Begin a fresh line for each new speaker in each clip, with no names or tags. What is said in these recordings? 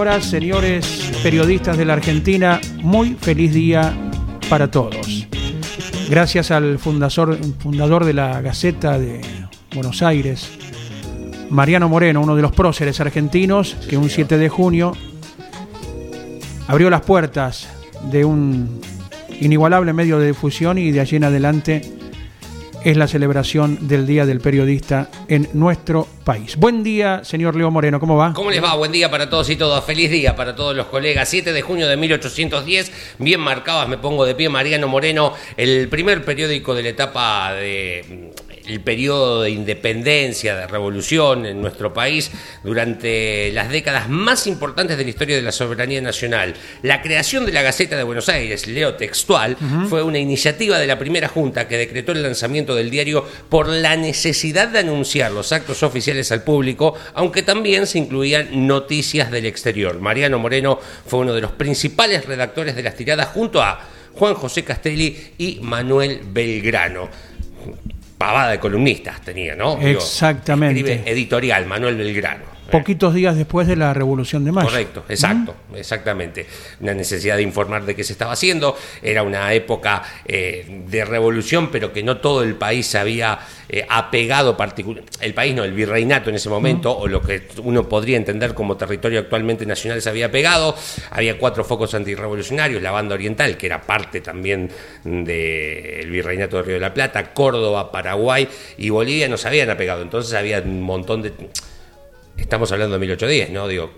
Señores periodistas de la Argentina, muy feliz día para todos. Gracias al fundador, fundador de la Gaceta de Buenos Aires, Mariano Moreno, uno de los próceres argentinos, que un 7 de junio abrió las puertas de un inigualable medio de difusión y de allí en adelante es la celebración del Día del Periodista en nuestro país. Buen día, señor Leo Moreno, ¿cómo va?
¿Cómo les va? Buen día para todos y todas. Feliz día para todos los colegas. 7 de junio de 1810, bien marcadas, me pongo de pie, Mariano Moreno, el primer periódico de la etapa de el periodo de independencia, de revolución en nuestro país durante las décadas más importantes de la historia de la soberanía nacional. La creación de la Gaceta de Buenos Aires, leo textual, fue una iniciativa de la primera junta que decretó el lanzamiento del diario por la necesidad de anunciar los actos oficiales al público, aunque también se incluían noticias del exterior. Mariano Moreno fue uno de los principales redactores de las tiradas junto a Juan José Castelli y Manuel Belgrano pavada de columnistas tenía, ¿no?
Exactamente.
escribe editorial, Manuel Belgrano.
Poquitos días después de la Revolución de Mayo.
Correcto, exacto, exactamente. Una necesidad de informar de qué se estaba haciendo. Era una época eh, de revolución, pero que no todo el país se había eh, apegado particular. El país no, el virreinato en ese momento, o lo que uno podría entender como territorio actualmente nacional, se había pegado. Había cuatro focos antirrevolucionarios, la banda oriental, que era parte también del virreinato de Río de la Plata, Córdoba, Paraguay y Bolivia no se habían apegado. Entonces había un montón de estamos hablando de 1810, ¿no? Digo,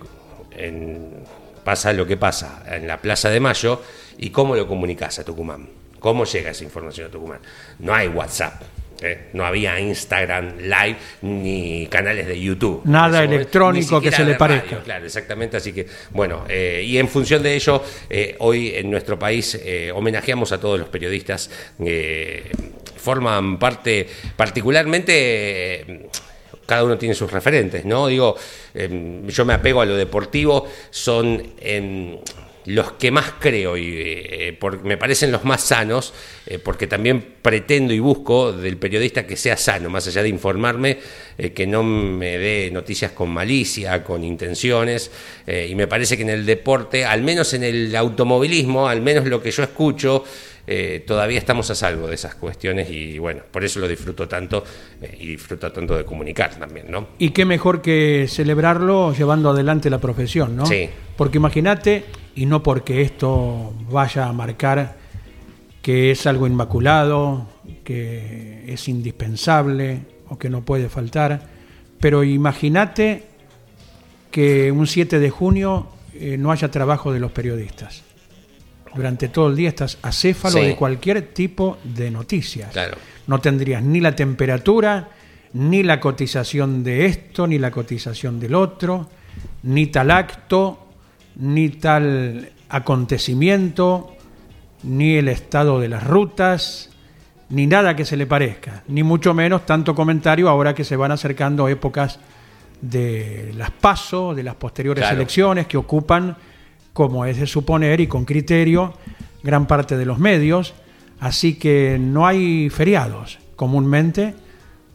pasa lo que pasa en la Plaza de Mayo y cómo lo comunicas a Tucumán. ¿Cómo llega esa información a Tucumán? No hay WhatsApp. ¿eh? No había Instagram Live ni canales de YouTube.
Nada electrónico que se le parezca.
claro, exactamente. Así que, bueno, eh, y en función de ello, eh, hoy en nuestro país homenajeamos a todos los periodistas que forman parte particularmente cada uno tiene sus referentes, ¿no? Digo, em, yo me apego a lo deportivo, son em, los que más creo y eh, me parecen los más sanos, eh, porque también pretendo y busco del periodista que sea sano, más allá de informarme, eh, que no me dé noticias con malicia, con intenciones, y me parece que en el deporte, al menos en el automovilismo, al menos lo que yo escucho, eh, todavía estamos a salvo de esas cuestiones y bueno, por eso lo disfruto tanto eh, y disfruto tanto de comunicar también, ¿no?
Y qué mejor que celebrarlo llevando adelante la profesión, ¿no?
Sí.
Porque imagínate, y no porque esto vaya a marcar que es algo inmaculado, que es indispensable o que no puede faltar, pero imagínate que un 7 de junio eh, no haya trabajo de los periodistas durante todo el día estás acéfalo de cualquier tipo de noticias.
Claro.
No tendrías ni la temperatura, ni la cotización de esto, ni la cotización del otro, ni tal acto, ni tal acontecimiento, ni el estado de las rutas, ni nada que se le parezca, ni mucho menos tanto comentario ahora que se van acercando épocas de las pasos, de las posteriores elecciones que ocupan como es de suponer y con criterio, gran parte de los medios, así que no hay feriados comúnmente,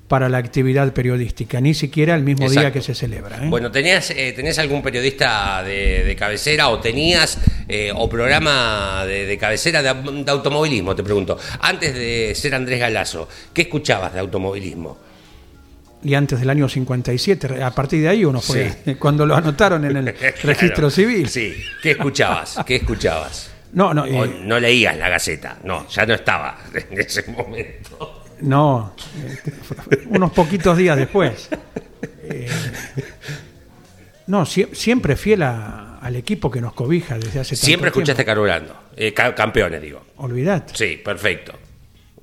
para la actividad periodística, ni siquiera el mismo día que se celebra. ¿eh?
Bueno, ¿tenías, eh, ¿tenés algún periodista de, de cabecera o tenías eh, o programa de, de cabecera de, de automovilismo? Te pregunto. Antes de ser Andrés Galazo, ¿qué escuchabas de automovilismo?
Y antes del año 57, a partir de ahí uno fue, cuando lo anotaron en el registro
Claro.
civil.
Sí. ¿Qué escuchabas? ¿Qué escuchabas?
No, no, eh,
no leías la Gaceta. No, ya no estaba en ese momento.
no, eh, unos poquitos días después. Eh, no, sie- siempre fiel a- al equipo que nos cobija desde hace tanto
Siempre escuchaste
tiempo.
carburando. Eh, ca- campeones, digo.
Olvidate.
Sí, perfecto.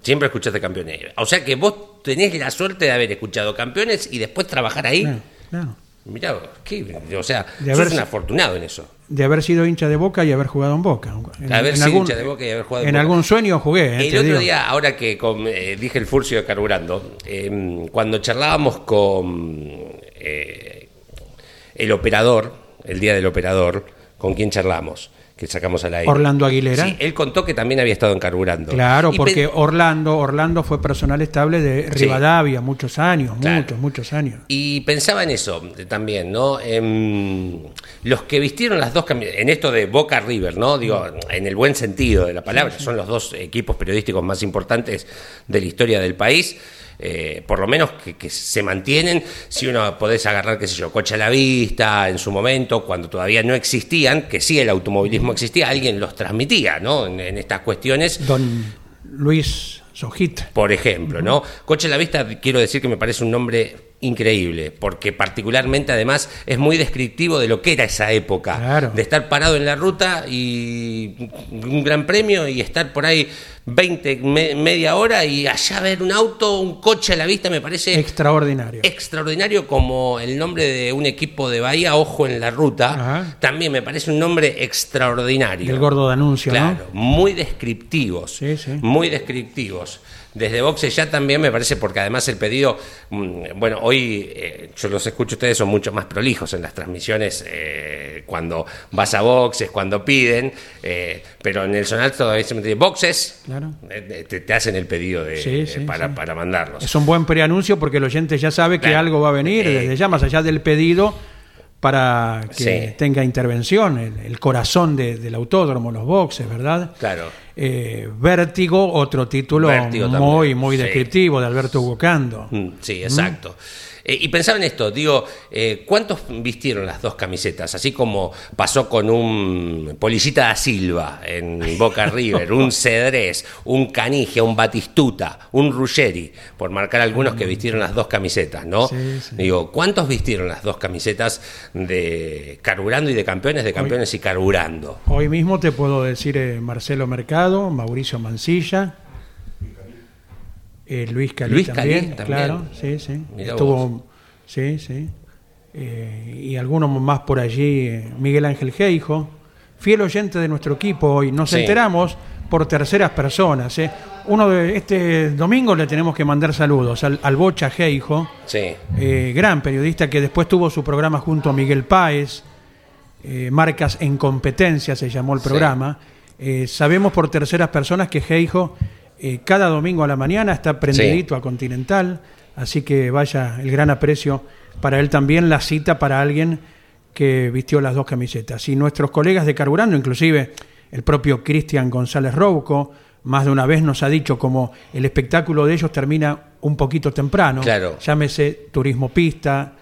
Siempre escuchaste campeones. O sea que vos tenés la suerte de haber escuchado campeones y después trabajar ahí.
Claro, claro.
Mirá, qué- o sea,
De
sos un afortunado en eso.
De haber sido hincha de Boca y haber jugado en Boca. En,
haber sido hincha de Boca y haber jugado en
En algún sueño jugué. eh,
El otro
digo.
día, ahora que con- eh, dije el furcio de carburando, eh, cuando charlábamos con eh, el operador, el día del operador, ¿con quién charlamos? Que sacamos al aire.
Orlando Aguilera.
Sí, él contó que también había estado en carburando.
Claro,
Y
porque Orlando, Orlando fue personal estable de
Sí.
Rivadavia muchos años,
Claro.
muchos, muchos años.
Y pensaba en eso también, ¿no? En los que vistieron las dos camisetas, en esto de Boca River, ¿no? Digo, en el buen sentido de la palabra, son los dos equipos periodísticos más importantes de la historia del país. Eh, por lo menos que, que se mantienen, si uno podés agarrar, qué sé yo, coche a la vista en su momento, cuando todavía no existían, que sí el automovilismo existía, alguien los transmitía, ¿no? En, en estas cuestiones.
Don Luis Sojit.
Por ejemplo, ¿no? Coche a la vista, quiero decir que me parece un nombre increíble, porque particularmente además es muy descriptivo de lo que era esa época,
Claro.
de estar parado en la ruta y un gran premio y estar por ahí 20, me- media hora y allá ver un auto, un coche a la vista, me parece
Extraordinario.
extraordinario como el nombre de un equipo de Bahía, Ojo en la Ruta,
Ajá.
también me parece un nombre extraordinario.
Del gordo de anuncio,
Claro,
¿no?
muy descriptivos.
Sí, sí.
Muy descriptivos. Desde Boxe ya también me parece, porque además el pedido, mm, bueno, hoy eh, yo los escucho ustedes, son mucho más prolijos en las transmisiones eh, cuando vas a boxes, cuando piden, eh, pero en el sonar todavía se me dice boxes,
Claro.
eh, te, te hacen el pedido de,
Sí, sí,
para,
sí.
para mandarlos.
Es un buen preanuncio porque el oyente ya sabe que
Claro.
algo va a venir desde ya, más allá del pedido, para que
Sí.
tenga intervención, el, el corazón de- del autódromo, los boxes, ¿verdad?
Claro.
Eh, Vértigo, otro título
Vértigo
muy,
también,
muy
sí.
descriptivo de Alberto Bucando.
Mm, Sí, exacto. Eh, y pensaba en esto, digo, eh, ¿cuántos vistieron las dos camisetas? Así como pasó con un Policita da Silva en Boca River, un Cedrés, un Canigia, un Batistuta, un Ruggeri, por marcar algunos que vistieron las dos camisetas, ¿no?
Sí, sí.
Digo, ¿cuántos vistieron las dos camisetas de carburando y de campeones, de campeones y carburando?
Hoy mismo te puedo decir eh, Marcelo Mercado, Mauricio Mancilla, eh, Luis Calí
Luis Calí
también, claro, sí, sí.
Mirá
Estuvo, sí, sí. Eh, y algunos más por allí, eh, Miguel Ángel Geijo, fiel oyente de nuestro equipo hoy. Nos
Sí.
enteramos por terceras personas. eh. Uno de este domingo le tenemos que mandar saludos al, al Bocha Geijo,
Sí.
gran periodista que después tuvo su programa junto a Miguel Páez, Marcas en Competencia se llamó el programa. Sabemos por terceras personas que Geijo eh, cada domingo a la mañana está prendidito a Continental, así que vaya el gran aprecio para él también, la cita para alguien que vistió las dos camisetas. Y nuestros colegas de Carburando, inclusive el propio Cristian González Rouco, más de una vez nos ha dicho como el espectáculo de ellos termina un poquito temprano,
Claro.
llámese Turismo Pista,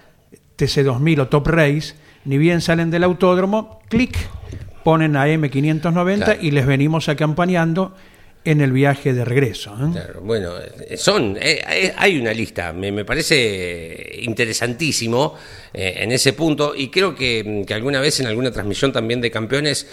TC2000 o Top Race, ni bien salen del autódromo, clic, ponen a M590
Claro.
y les venimos acompañando en el viaje de regreso. ¿eh?
Bueno, eh, son, eh, eh, hay una lista, me, parece interesantísimo eh, en ese punto y creo que, que alguna vez en alguna transmisión también de campeones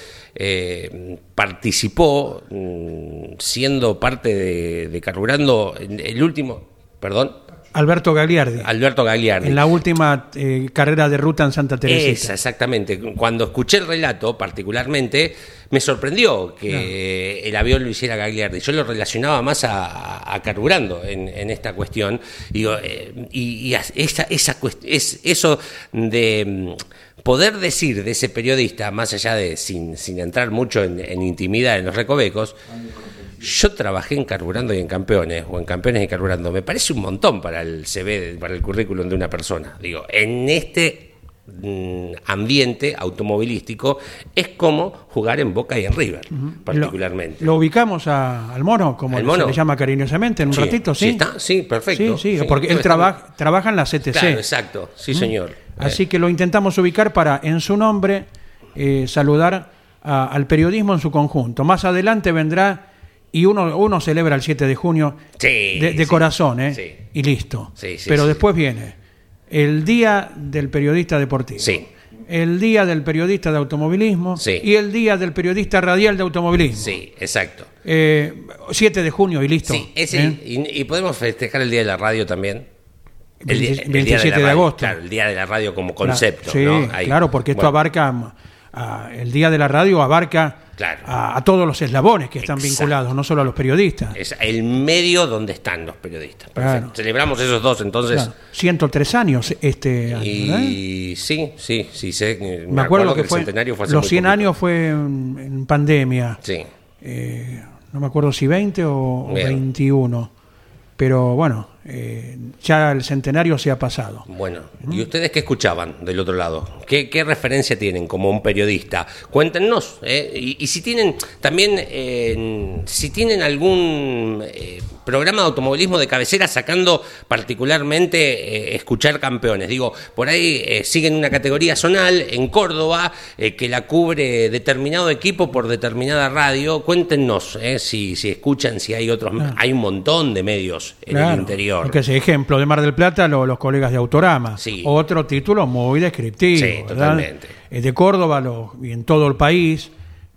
participó mm, siendo parte de, de Carburando el último, perdón,
Alberto Gagliardi,
Alberto Gagliardi.
en la última eh, carrera de ruta en Santa
Esa,
Teresita.
exactamente. Cuando escuché el relato, particularmente, me sorprendió que el avión lo hiciera Gagliardi. Yo lo relacionaba más a, a carburando en, en esta cuestión. Eh, y, y as- esa, esa cuest- es eso de mm, poder decir de ese periodista, más allá de sin, sin entrar mucho en, en intimidad en los recovecos, Yo trabajé en Carburando y en Campeones, o en Campeones y Carburando. Me parece un montón para el CV, para el currículum de una persona. Digo, en este mm, ambiente automovilístico es como jugar en Boca y en River, particularmente.
Lo, ubicamos a- al mono, como
¿Al
se
mono?
le llama cariñosamente, en un
Sí,
ratito, ¿sí?
sí está, sí, perfecto.
Sí, sí, porque él trabaja, en la CTC.
Claro, exacto, sí, señor.
Así que lo intentamos ubicar para, en su nombre, eh, saludar a- al periodismo en su conjunto. Más adelante vendrá, y uno, uno celebra el 7 de junio
Sí,
de, de
sí,
corazón, ¿eh?
sí.
Y listo. Pero después viene el Día del Periodista Deportivo.
Sí.
El Día del Periodista de Automovilismo.
Sí.
Y el Día del Periodista Radial de Automovilismo.
Sí, exacto.
Eh, 7 de junio y listo.
Sí, es
¿eh?
y, y podemos festejar el Día de la Radio también. El, día-
20
el
27 de
radio,
agosto.
Claro, el Día de la Radio como concepto.
Sí,
¿no? Ahí.
claro, porque esto abarca, a- el Día de la Radio abarca
Claro.
a, a todos los eslabones que están
Exacto.
vinculados, no solo a los periodistas.
Es el medio donde están los periodistas.
Claro.
Celebramos esos dos, entonces.
Claro, 103 años este año.
Y sí, sí, sí, sé. Me,
Me acuerdo que,
el
fue,
centenario fue hace
los
muy
100
poquito.
años fue en, en pandemia.
Sí.
Eh, no me acuerdo si 20 o, o
Bien.
21. Pero bueno, eh, ya el centenario se ha pasado.
Bueno, ¿y ustedes qué escuchaban del otro lado? ¿Qué, qué referencia tienen como un periodista? Cuéntenos. ¿eh? Y, y si tienen también, eh, si tienen algún programa de automovilismo de cabecera sacando particularmente eh, escuchar campeones. Digo, por ahí eh, siguen una categoría zonal en Córdoba eh, que la cubre determinado equipo por determinada radio. Cuéntenos eh, si, si escuchan, si hay otros. Hay un montón de medios en el interior.
Porque ese ejemplo de Mar del Plata, lo- los colegas de Autorama.
Sí.
Otro título muy descriptivo.
Sí, totalmente.
De Córdoba lo- y en todo el país,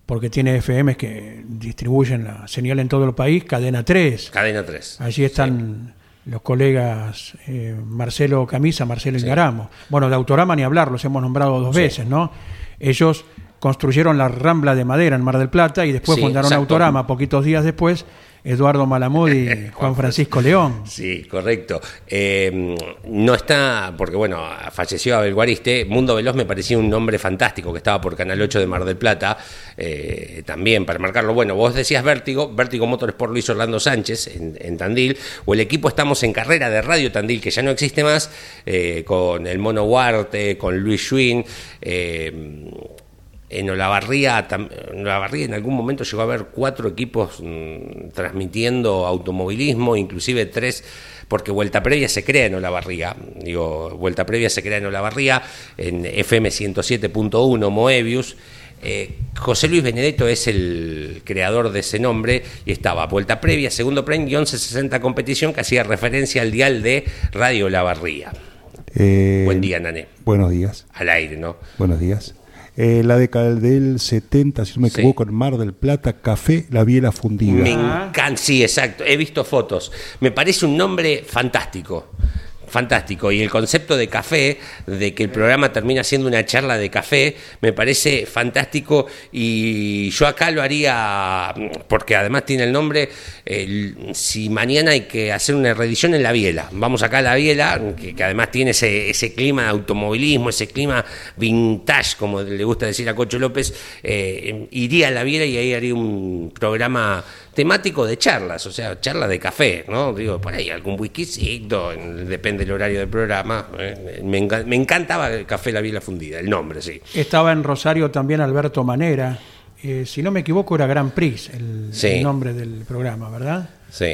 porque tiene FMs que distribuyen la señal en todo el país, Cadena 3.
Cadena 3.
Allí están los colegas eh, Marcelo Camisa, Marcelo Ingaramo. Bueno, de Autorama ni hablar, los hemos nombrado dos
Sí.
veces, ¿no? Ellos construyeron la Rambla de Madera en Mar del Plata y después
Sí,
fundaron
exacto.
Autorama poquitos días después. Eduardo Malamud y Juan Francisco León.
Sí, correcto. Eh, no está, porque bueno, falleció Abel Guariste. Mundo Veloz me parecía un nombre fantástico que estaba por Canal 8 de Mar del Plata. eh, también para marcarlo. Bueno, vos decías Vértigo, Vértigo Motorsport Luis Orlando Sánchez en, en Tandil. O el equipo Estamos en Carrera de Radio Tandil, que ya no existe más, eh, con el Mono Huarte, con Luis Schwinn. Eh, en Olavarría, tam- en Olavarría en algún momento llegó a haber cuatro equipos mm, transmitiendo automovilismo, inclusive tres, porque Vuelta Previa se crea en Olavarría. Digo, Vuelta Previa se crea en Olavarría, en FM 107.1, Moebius. Eh, José Luis Benedetto es el creador de ese nombre y estaba Vuelta Previa, segundo premio y 1160 competición que hacía referencia al dial de Radio Olavarría.
Eh,
Buen día, Nané.
Buenos días,
Al aire, ¿no?
buenos días. Eh, la década del 70, si no me
Sí.
equivoco, en Mar del Plata, café, la biela fundida.
Me encanta, sí, exacto. He visto fotos. Me parece un nombre fantástico. Fantástico. Y el concepto de café, de que el programa termina siendo una charla de café, me parece fantástico. Y yo acá lo haría, porque además tiene el nombre, si mañana hay que hacer una reedición en la Biela. Vamos acá a la Biela, que, además tiene ese, ese clima de automovilismo, ese clima vintage, como le gusta decir a Cocho López. eh, iría a la Biela y ahí haría un programa temático de charlas, o sea, charlas de café, ¿no? Digo, por ahí algún whiskycito, en- depende del horario del programa. ¿eh? Me, enca- me encantaba el café La Biela Fundida, el nombre, sí.
Estaba en Rosario también Alberto Manera. Eh, si no me equivoco, era Gran Prix el,
Sí.
el nombre del programa, ¿verdad?
Sí.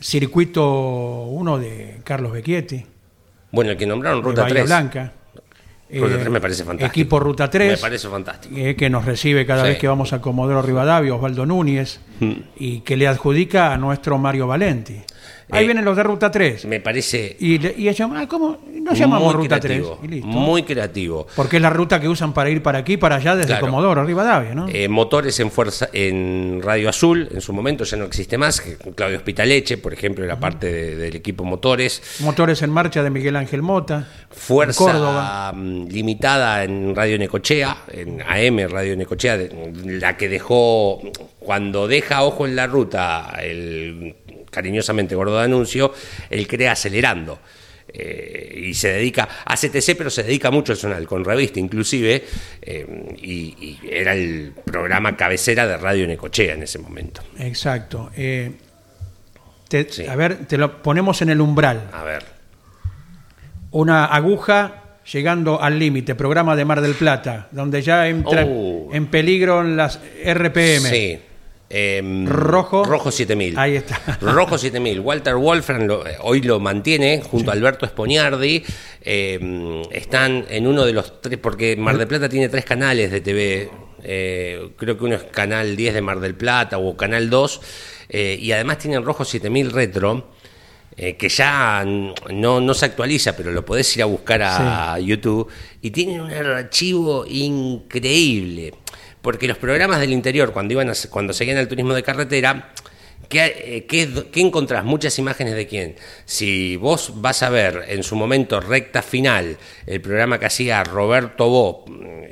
Circuito 1 de Carlos Becchietti,
Bueno, el que nombraron
de
Ruta
Bahía
3.
Blanca.
Ruta
Eh,
3 me parece fantástico.
Equipo Ruta 3.
Me parece fantástico.
eh, que nos recibe cada
Sí.
vez que vamos a Comodoro Rivadavia, Osvaldo Núñez, y que le adjudica a nuestro Mario Valenti. Ahí
Eh,
vienen los de Ruta 3.
Me parece
Y, le- y ellos, ah, ¿cómo? No llamamos Ruta
creativo.
3. Y listo.
Muy creativo.
Porque es la ruta que usan para ir para aquí, para allá, desde
Claro.
Comodoro Rivadavia, ¿no?
Eh, motores en fuerza en Radio Azul, en su momento ya no existe más, Claudio Hospitaleche, por ejemplo, era parte de- del equipo motores.
Motores en marcha de Miguel Ángel Mota.
Fuerza
Córdoba.
mm, limitada en Radio Necochea, en AM Radio Necochea, de- la que dejó, cuando deja ojo en la ruta, el cariñosamente gordo de anuncio, él crea acelerando. eh, y se dedica a CTC, pero se dedica mucho al zonal, con revista inclusive, eh, y, y era el programa cabecera de Radio Necochea en ese momento.
Exacto. Eh, te-
Sí.
A ver, te lo ponemos en el umbral.
A ver.
Una aguja llegando al límite, programa de Mar del Plata, donde ya entra
Oh.
en peligro las RPM.
Sí. Em,
Rojo.
Rojo 7000.
Ahí está.
Rojo 7000. Walter Wolfram lo- eh, hoy lo mantiene junto a Alberto Esponiardi. Em, están en uno de los tres, porque Mar del Plata tiene tres canales de TV. eh, creo que uno es Canal 10 de Mar del Plata o Canal 2. eh, y además tienen Rojo 7000 Retro. eh, que ya no, no se actualiza, pero lo podés ir a buscar a YouTube, y tienen un archivo increíble, porque los programas del interior, cuando, iban a- cuando seguían al turismo de carretera, ¿qué, eh, qué- encontrás? Muchas imágenes de quién. Si vos vas a ver en su momento recta final el programa que hacía Roberto Bo,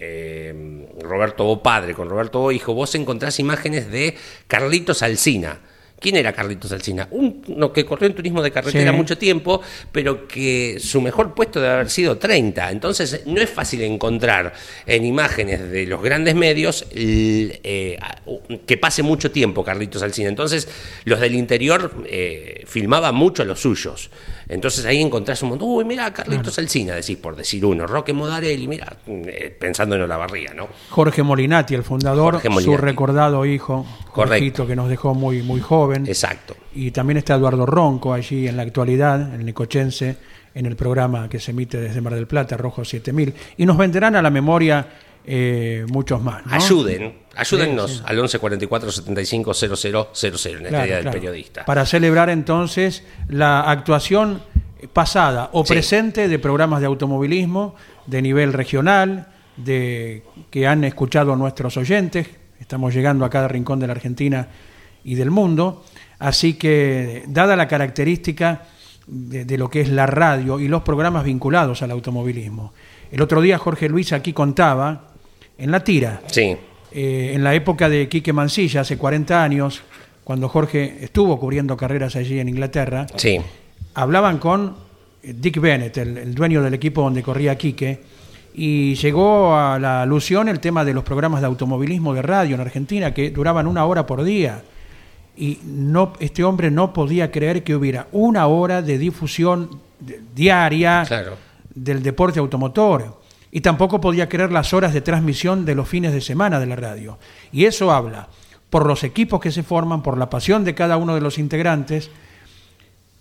eh, Roberto Bo padre con Roberto Bo hijo, vos encontrás imágenes de Carlitos Alsina. ¿Quién era Carlitos Alsina? Uno que corrió en turismo de carretera
Sí.
mucho tiempo, pero que su mejor puesto debe haber sido 30. Entonces, no es fácil encontrar en imágenes de los grandes medios eh, que pase mucho tiempo Carlitos Alsina. Entonces, los del interior eh, filmaban mucho a los suyos. Entonces, ahí encontrás un montón. Uy, mira, Carlitos Alsina, decís por decir uno. Roque Modarelli, mira, eh, pensando en Olavarría, ¿no?
Jorge Molinati, el fundador, su recordado hijo,
Correcto.
Jorgito, que nos dejó muy, muy joven.
Exacto.
Y también está Eduardo Ronco allí en la actualidad, el necochense, en el programa que se emite desde Mar del Plata, Rojo 7000. Y nos vendrán a la memoria eh, muchos más. ¿no?
Ayuden, ayúdennos
Sí, sí.
al 11 44 75 00 00 en
Claro,
idea del
claro.
periodista.
Para celebrar entonces la actuación pasada o
Sí.
presente de programas de automovilismo de nivel regional, de que han escuchado nuestros oyentes. Estamos llegando a cada rincón de la Argentina y del mundo. Así que, dada la característica de, de lo que es la radio y los programas vinculados al automovilismo. El otro día Jorge Luis aquí contaba, en la tira,
Sí,
eh, en la época de Quique Mancilla, hace 40 años, cuando Jorge estuvo cubriendo carreras allí en Inglaterra,
sí,
hablaban con eh, Dick Bennett, el, el dueño del equipo donde corría Quique, y llegó a la alusión el tema de los programas de automovilismo de radio en Argentina, que duraban una hora por día. Y no, este hombre no podía creer que hubiera una hora de difusión diaria
claro.
del deporte automotor. Y tampoco podía creer las horas de transmisión de los fines de semana de la radio. Y eso habla por los equipos que se forman, por la pasión de cada uno de los integrantes,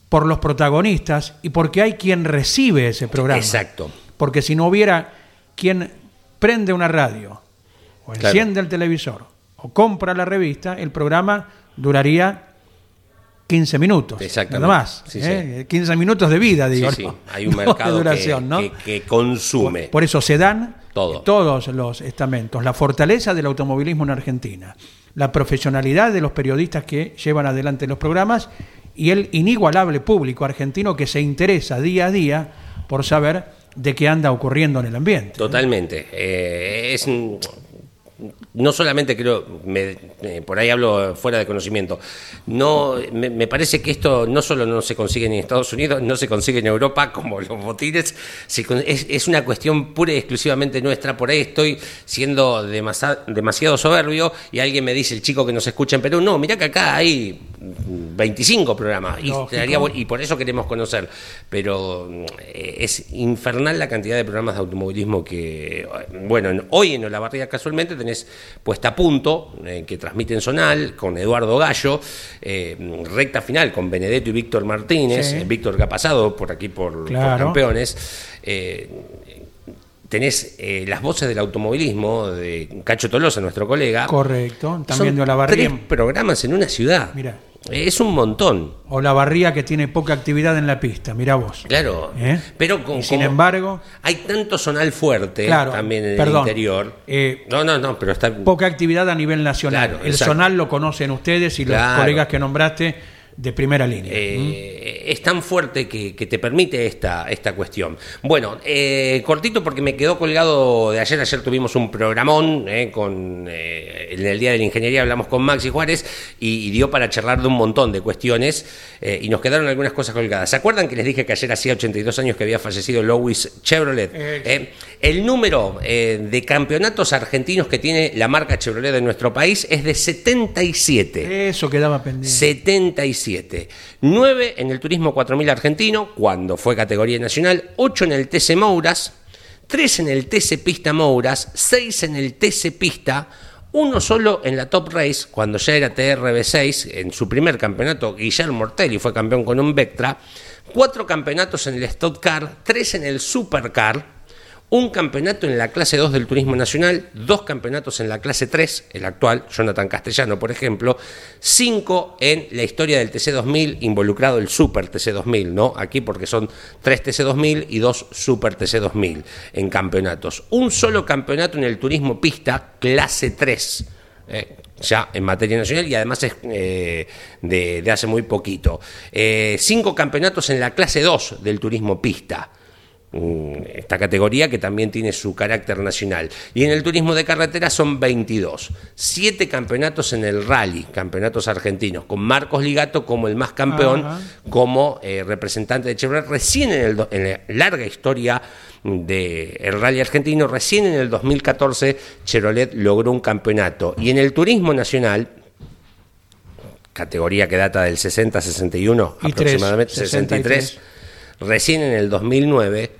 por los protagonistas y porque hay quien recibe ese programa.
Exacto.
Porque si no hubiera quien prende una radio, o
Claro.
enciende el televisor, o compra la revista, el programa duraría 15 minutos.
Exactamente.
Nada más.
Sí,
¿eh? 15 minutos de vida, digo.
Sí, sí.
¿no?
Hay un
No de
mercado que-
duración, ¿no?
que, que consume.
Por eso se dan
Todo.
todos los estamentos, la fortaleza del automovilismo en Argentina, la profesionalidad de los periodistas que llevan adelante los programas y el inigualable público argentino que se interesa día a día por saber de qué anda ocurriendo en el ambiente.
Totalmente. Eh, es mm, no solamente creo, me- eh, por ahí hablo fuera de conocimiento, no me, me parece que esto no solo no se consigue en Estados Unidos, no se consigue en Europa como los botines, se es, es una cuestión pura y exclusivamente nuestra. Por ahí estoy siendo demasa- demasiado soberbio y alguien me dice, el chico que nos escucha en Perú, no, mirá que acá hay 25 programas y, y por eso queremos conocer. Pero eh, es infernal la cantidad de programas de automovilismo que, bueno, en- hoy en Olavarría casualmente puesta a punto, eh, que transmiten Sonal, con Eduardo Gallo, eh, recta final con Benedetto y Víctor Martínez,
Sí.
eh, Víctor que ha pasado por aquí por, por
Claro.
campeones. tenés las voces del automovilismo de Cacho Tolosa, nuestro colega.
Correcto, también
Son
de Olavarría.
tres programas en una ciudad.
Mira.
Es un montón.
O la barría que tiene poca actividad en la pista, mira vos.
Claro,
¿Eh?
pero con,
Y sin
como
embargo,
hay tanto sonal fuerte
Claro,
también en
perdón,
el interior.
eh,
no, no, no, pero está
poca actividad a nivel nacional.
Claro,
el
exacto.
zonal lo conocen ustedes y los colegas que nombraste de primera línea.
Eh, es tan fuerte que, que, te permite esta, esta cuestión. Bueno, eh, cortito porque me quedó colgado de ayer. Ayer tuvimos un programón eh, con eh, en el Día de la Ingeniería, hablamos con Maxi Juárez y, y dio para charlar de un montón de cuestiones eh, y nos quedaron algunas cosas colgadas. ¿Se acuerdan que les dije que ayer hacía 82 años que había fallecido Louis Chevrolet? El número eh, de campeonatos argentinos que tiene la marca Chevrolet de nuestro país es de 77.
Eso quedaba pendiente.
77. 9 en el Turismo 4000 argentino, cuando fue categoría nacional. 8 en el TC Mouras. 3 en el TC Pista Mouras. 6 en el TC Pista. Uno solo en la Top Race, cuando ya era TRB6, en su primer campeonato, Guillermo Ortelli fue campeón con un Vectra. Cuatro campeonatos en el Stock Car, tres en el Supercar, un campeonato en la clase 2 del Turismo Nacional, dos campeonatos en la clase 3, el actual, Jonathan Castellano, por ejemplo, cinco en la historia del TC2000, involucrado el Super TC2000, ¿no? Aquí porque son tres TC2000 y dos Super TC2000 en campeonatos. Un solo campeonato en el Turismo Pista, clase 3. Eh, ya en materia nacional y además es eh, de, hace muy poquito. Eh, cinco campeonatos en la clase 2 del turismo pista esta categoría que también tiene su carácter nacional. Y en el turismo de carretera son 22. Siete campeonatos en el rally, campeonatos argentinos, con Marcos Ligato como el más campeón, Ajá. como eh, representante de Chevrolet. Recién en, el, en la larga historia del el rally argentino, recién en el 2014 Chevrolet logró un campeonato. Y en el turismo nacional, categoría que data del 60-61, aproximadamente
63.
63, recién en el 2009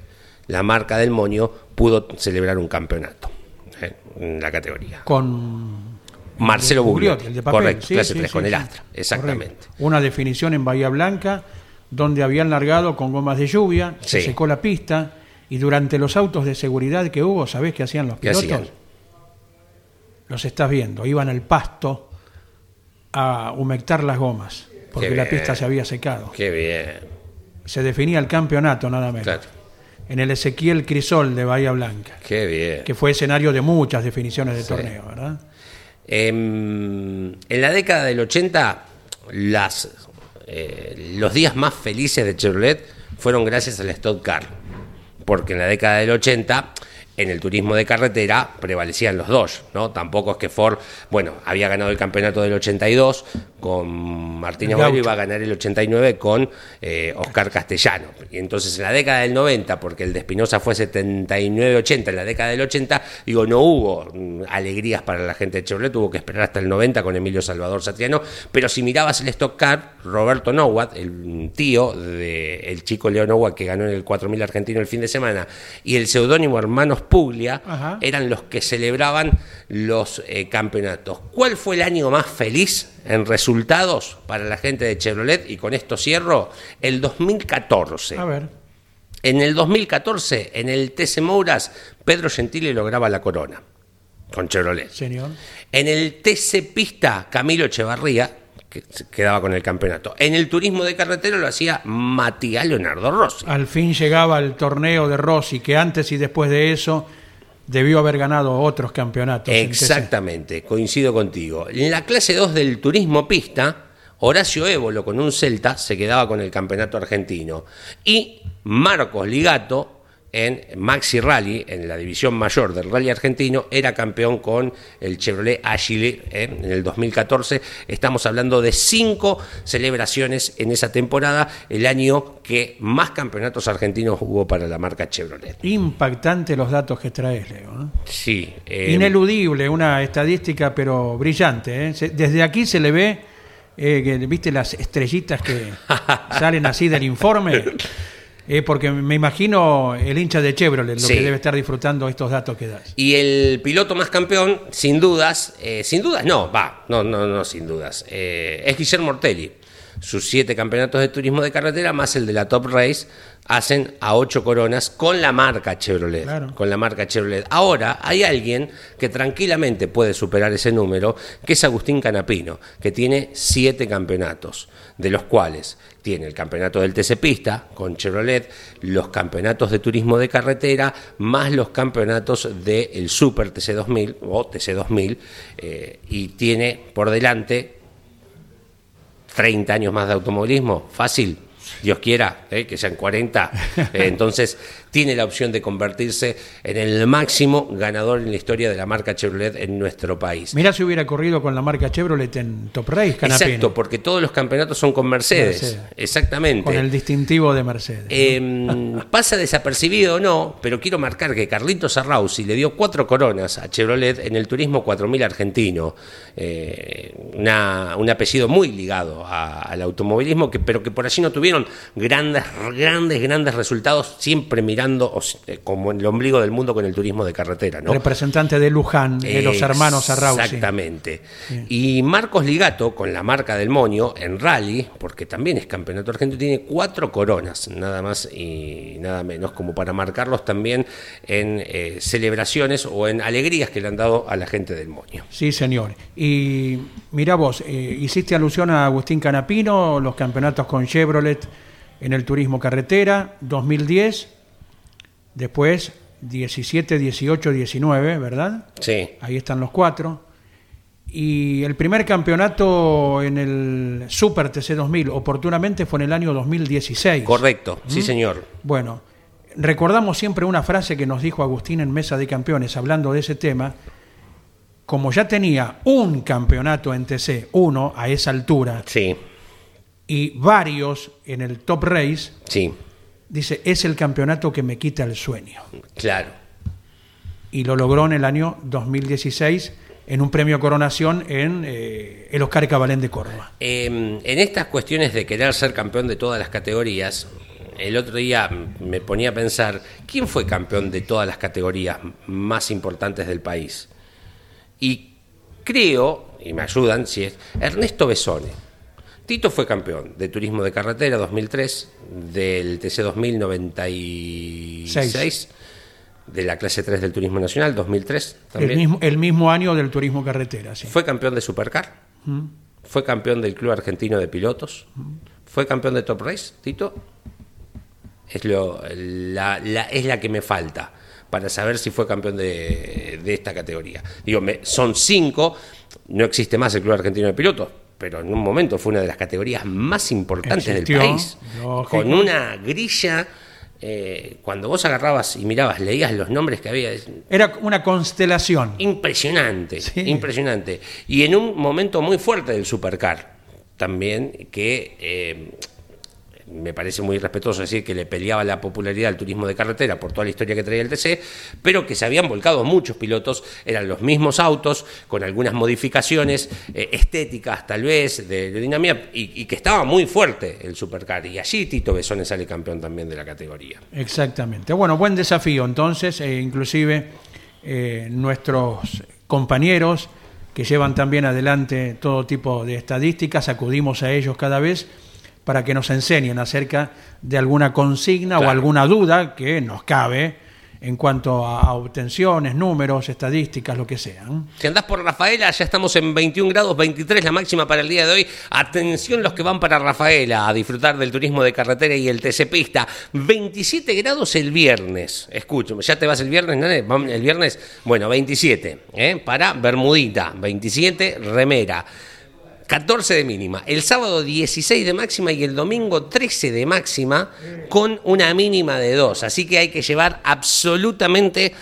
la marca del Moño pudo celebrar un campeonato ¿eh? en la categoría.
Con
Marcelo Bugliotti,
el de papel.
correcto,
Sí,
clase
sí,
3,
sí,
con el. Astra, exactamente.
Correcto. Una definición en Bahía Blanca, donde habían largado con gomas de lluvia, se secó la pista, y durante los autos de seguridad que hubo, ¿sabés qué hacían los
¿Qué
pilotos?
hacían?
Los estás viendo, iban al pasto a humectar las gomas, porque
Qué
la
bien.
pista se había secado.
Qué bien,
Se definía el campeonato nada menos.
claro,
En el Ezequiel Crisol de Bahía Blanca,
qué bien.
que fue escenario de muchas definiciones de
Sí.
torneo, ¿verdad?
Em, en la década del 80, las, eh, los días más felices de Chevrolet fueron gracias al Stock Car. Porque en la década del 80, en el turismo de carretera, prevalecían los dos. ¿no? Tampoco es que Ford, bueno, había ganado el campeonato del 82 con Martín
El
Abuelo y
Gaucho.
iba a ganar el 89 con eh, Oscar Castellano. Y entonces en la década del 90, porque el de Espinosa fue 79-80, en la década del 80, digo, no hubo mm, alegrías para la gente de Chevrolet, tuvo que esperar hasta el 90 con Emilio Salvador Satriano, pero si mirabas el Stock Car, Roberto Nowat, el tío del chico Leo Nowat que ganó en el 4000 argentino el fin de semana, y el seudónimo Hermanos Puglia,
Ajá.
eran los que celebraban los eh, campeonatos. ¿Cuál fue el año más feliz en resultados para la gente de Chevrolet? Y con esto cierro, el 2014.
A ver,
En el 2014, en el TC Mouras, Pedro Gentile lograba la corona con Chevrolet.
señor.
En el TC Pista, Camilo Echevarría, que quedaba con el campeonato. En el turismo de carretera lo hacía Matías Leonardo Rossi.
Al fin llegaba el torneo de Rossi, que antes y después de eso debió haber ganado otros campeonatos.
Exactamente, coincido contigo. En la clase 2 del turismo pista, Horacio Évolo con un Celta se quedaba con el campeonato argentino. Y Marcos Ligato en Maxi Rally, en la división mayor del rally argentino, era campeón con el Chevrolet Agile ¿eh? en el 2014. Estamos hablando de cinco celebraciones en esa temporada, el año que más campeonatos argentinos hubo para la marca Chevrolet.
Impactante los datos que traes, Leo. ¿eh?
Sí. eh,
Ineludible, una estadística, pero brillante. Desde aquí se le ve, eh, que, ¿viste las estrellitas que salen así del informe? Eh, porque me imagino el hincha de Chevrolet lo
Sí.
que debe estar disfrutando estos datos que das.
Y el piloto más campeón, sin dudas, eh, sin dudas, no, va, no, no, no, sin dudas, eh, es Guillermo Ortelli. Sus siete campeonatos de turismo de carretera, más el de la Top Race, hacen a ocho coronas con la marca Chevrolet.
Claro.
Con la marca Chevrolet. Ahora hay alguien que tranquilamente puede superar ese número, que es Agustín Canapino, que tiene siete campeonatos, de los cuales tiene el campeonato del TC Pista con Chevrolet, los campeonatos de turismo de carretera, más los campeonatos del Super TC2000 o TC2000, eh, y tiene por delante 30 años más de automovilismo, fácil, Dios quiera, ¿eh? que sean 40. Eh, entonces, tiene la opción de convertirse en el máximo ganador en la historia de la marca Chevrolet en nuestro país.
Mira si hubiera corrido con la marca Chevrolet en Top Race, Canapino.
Exacto, porque todos los campeonatos son con Mercedes.
Mercedes.
Exactamente.
Con el distintivo de Mercedes.
Eh, pasa desapercibido o no, pero quiero marcar que Carlitos Arrausi le dio cuatro coronas a Chevrolet en el Turismo 4000 argentino. Eh, una- un apellido muy ligado a- al automovilismo, que, pero que por allí no tuvieron grandes, grandes, grandes resultados, siempre mirando eh, como en el ombligo del mundo con el turismo de carretera. ¿no?
Representante de Luján, de los hermanos Arrausi.
Exactamente. Y Marcos Ligato, con la marca del Moño, en rally, porque también es campeonato argentino, tiene cuatro coronas, nada más y nada menos, como para marcarlos también en eh, celebraciones o en alegrías que le han dado a la gente del Moño.
Sí, señor. Y mira vos, eh, hiciste alusión a Agustín Canapino, los campeonatos con Chevrolet en el turismo carretera, 2010, después 17, 18, 19, ¿verdad?
Sí.
Ahí están los cuatro. Y el primer campeonato en el Super TC 2000, oportunamente, fue en el año 2016.
Correcto, sí señor.
Bueno, recordamos siempre una frase que nos dijo Agustín en Mesa de Campeones, hablando de ese tema. Como ya tenía un campeonato en TC, uno a esa altura,
Sí,
y varios en el Top Race,
sí,
dice, es el campeonato que me quita el sueño.
claro.
Y lo logró en el año 2016 en un premio Coronación en eh, el Oscar Cabalén de Córdoba.
Eh, en estas cuestiones de querer ser campeón de todas las categorías, el otro día me ponía a pensar, ¿quién fue campeón de todas las categorías más importantes del país? Y creo, y me ayudan, si es Ernesto Besone. Tito fue campeón de Turismo de Carretera 2003, del TC 2096,
Seis.
de la clase 3 del Turismo Nacional 2003 también.
El mismo, el mismo año del turismo carretera, sí.
Fue campeón de Supercar. Fue campeón del Club Argentino de Pilotos. Fue campeón de Top Race, Tito. Es, lo, la, la- es la que me falta para saber si fue campeón de, de esta categoría. Digo, me- son cinco, no existe más el Club Argentino de Pilotos, pero en un momento fue una de las categorías más importantes
Existió,
del país.
lógico.
Con una grilla, eh, cuando vos agarrabas y mirabas, leías los nombres que había,
Era una constelación.
Impresionante,
Sí.
impresionante. Y en un momento muy fuerte del Supercar, también, que eh, me parece muy respetuoso decir que le peleaba la popularidad al turismo de carretera por toda la historia que traía el TC, pero que se habían volcado muchos pilotos, eran los mismos autos, con algunas modificaciones eh, estéticas tal vez, de, dinamía, y, que estaba muy fuerte el Supercar. Y allí Tito Besone sale campeón también de la categoría.
Exactamente. Bueno, buen desafío entonces, e inclusive eh, nuestros compañeros que llevan también adelante todo tipo de estadísticas, acudimos a ellos cada vez para que nos enseñen acerca de alguna consigna o alguna duda que nos cabe en cuanto a, obtenciones, números, estadísticas, lo que sean.
Si andás por Rafaela, ya estamos en 21 grados 23, la máxima para el día de hoy. Atención los que van para Rafaela a disfrutar del turismo de carretera y el TC Pista. 27 grados el viernes. Escúchame, ¿ya te vas el viernes? Vam- El viernes, bueno, 27, ¿eh? Para Bermudita, 27, remera. 14 de mínima, el sábado 16 de máxima y el domingo 13 de máxima con una mínima de 2. Así que hay que llevar absolutamente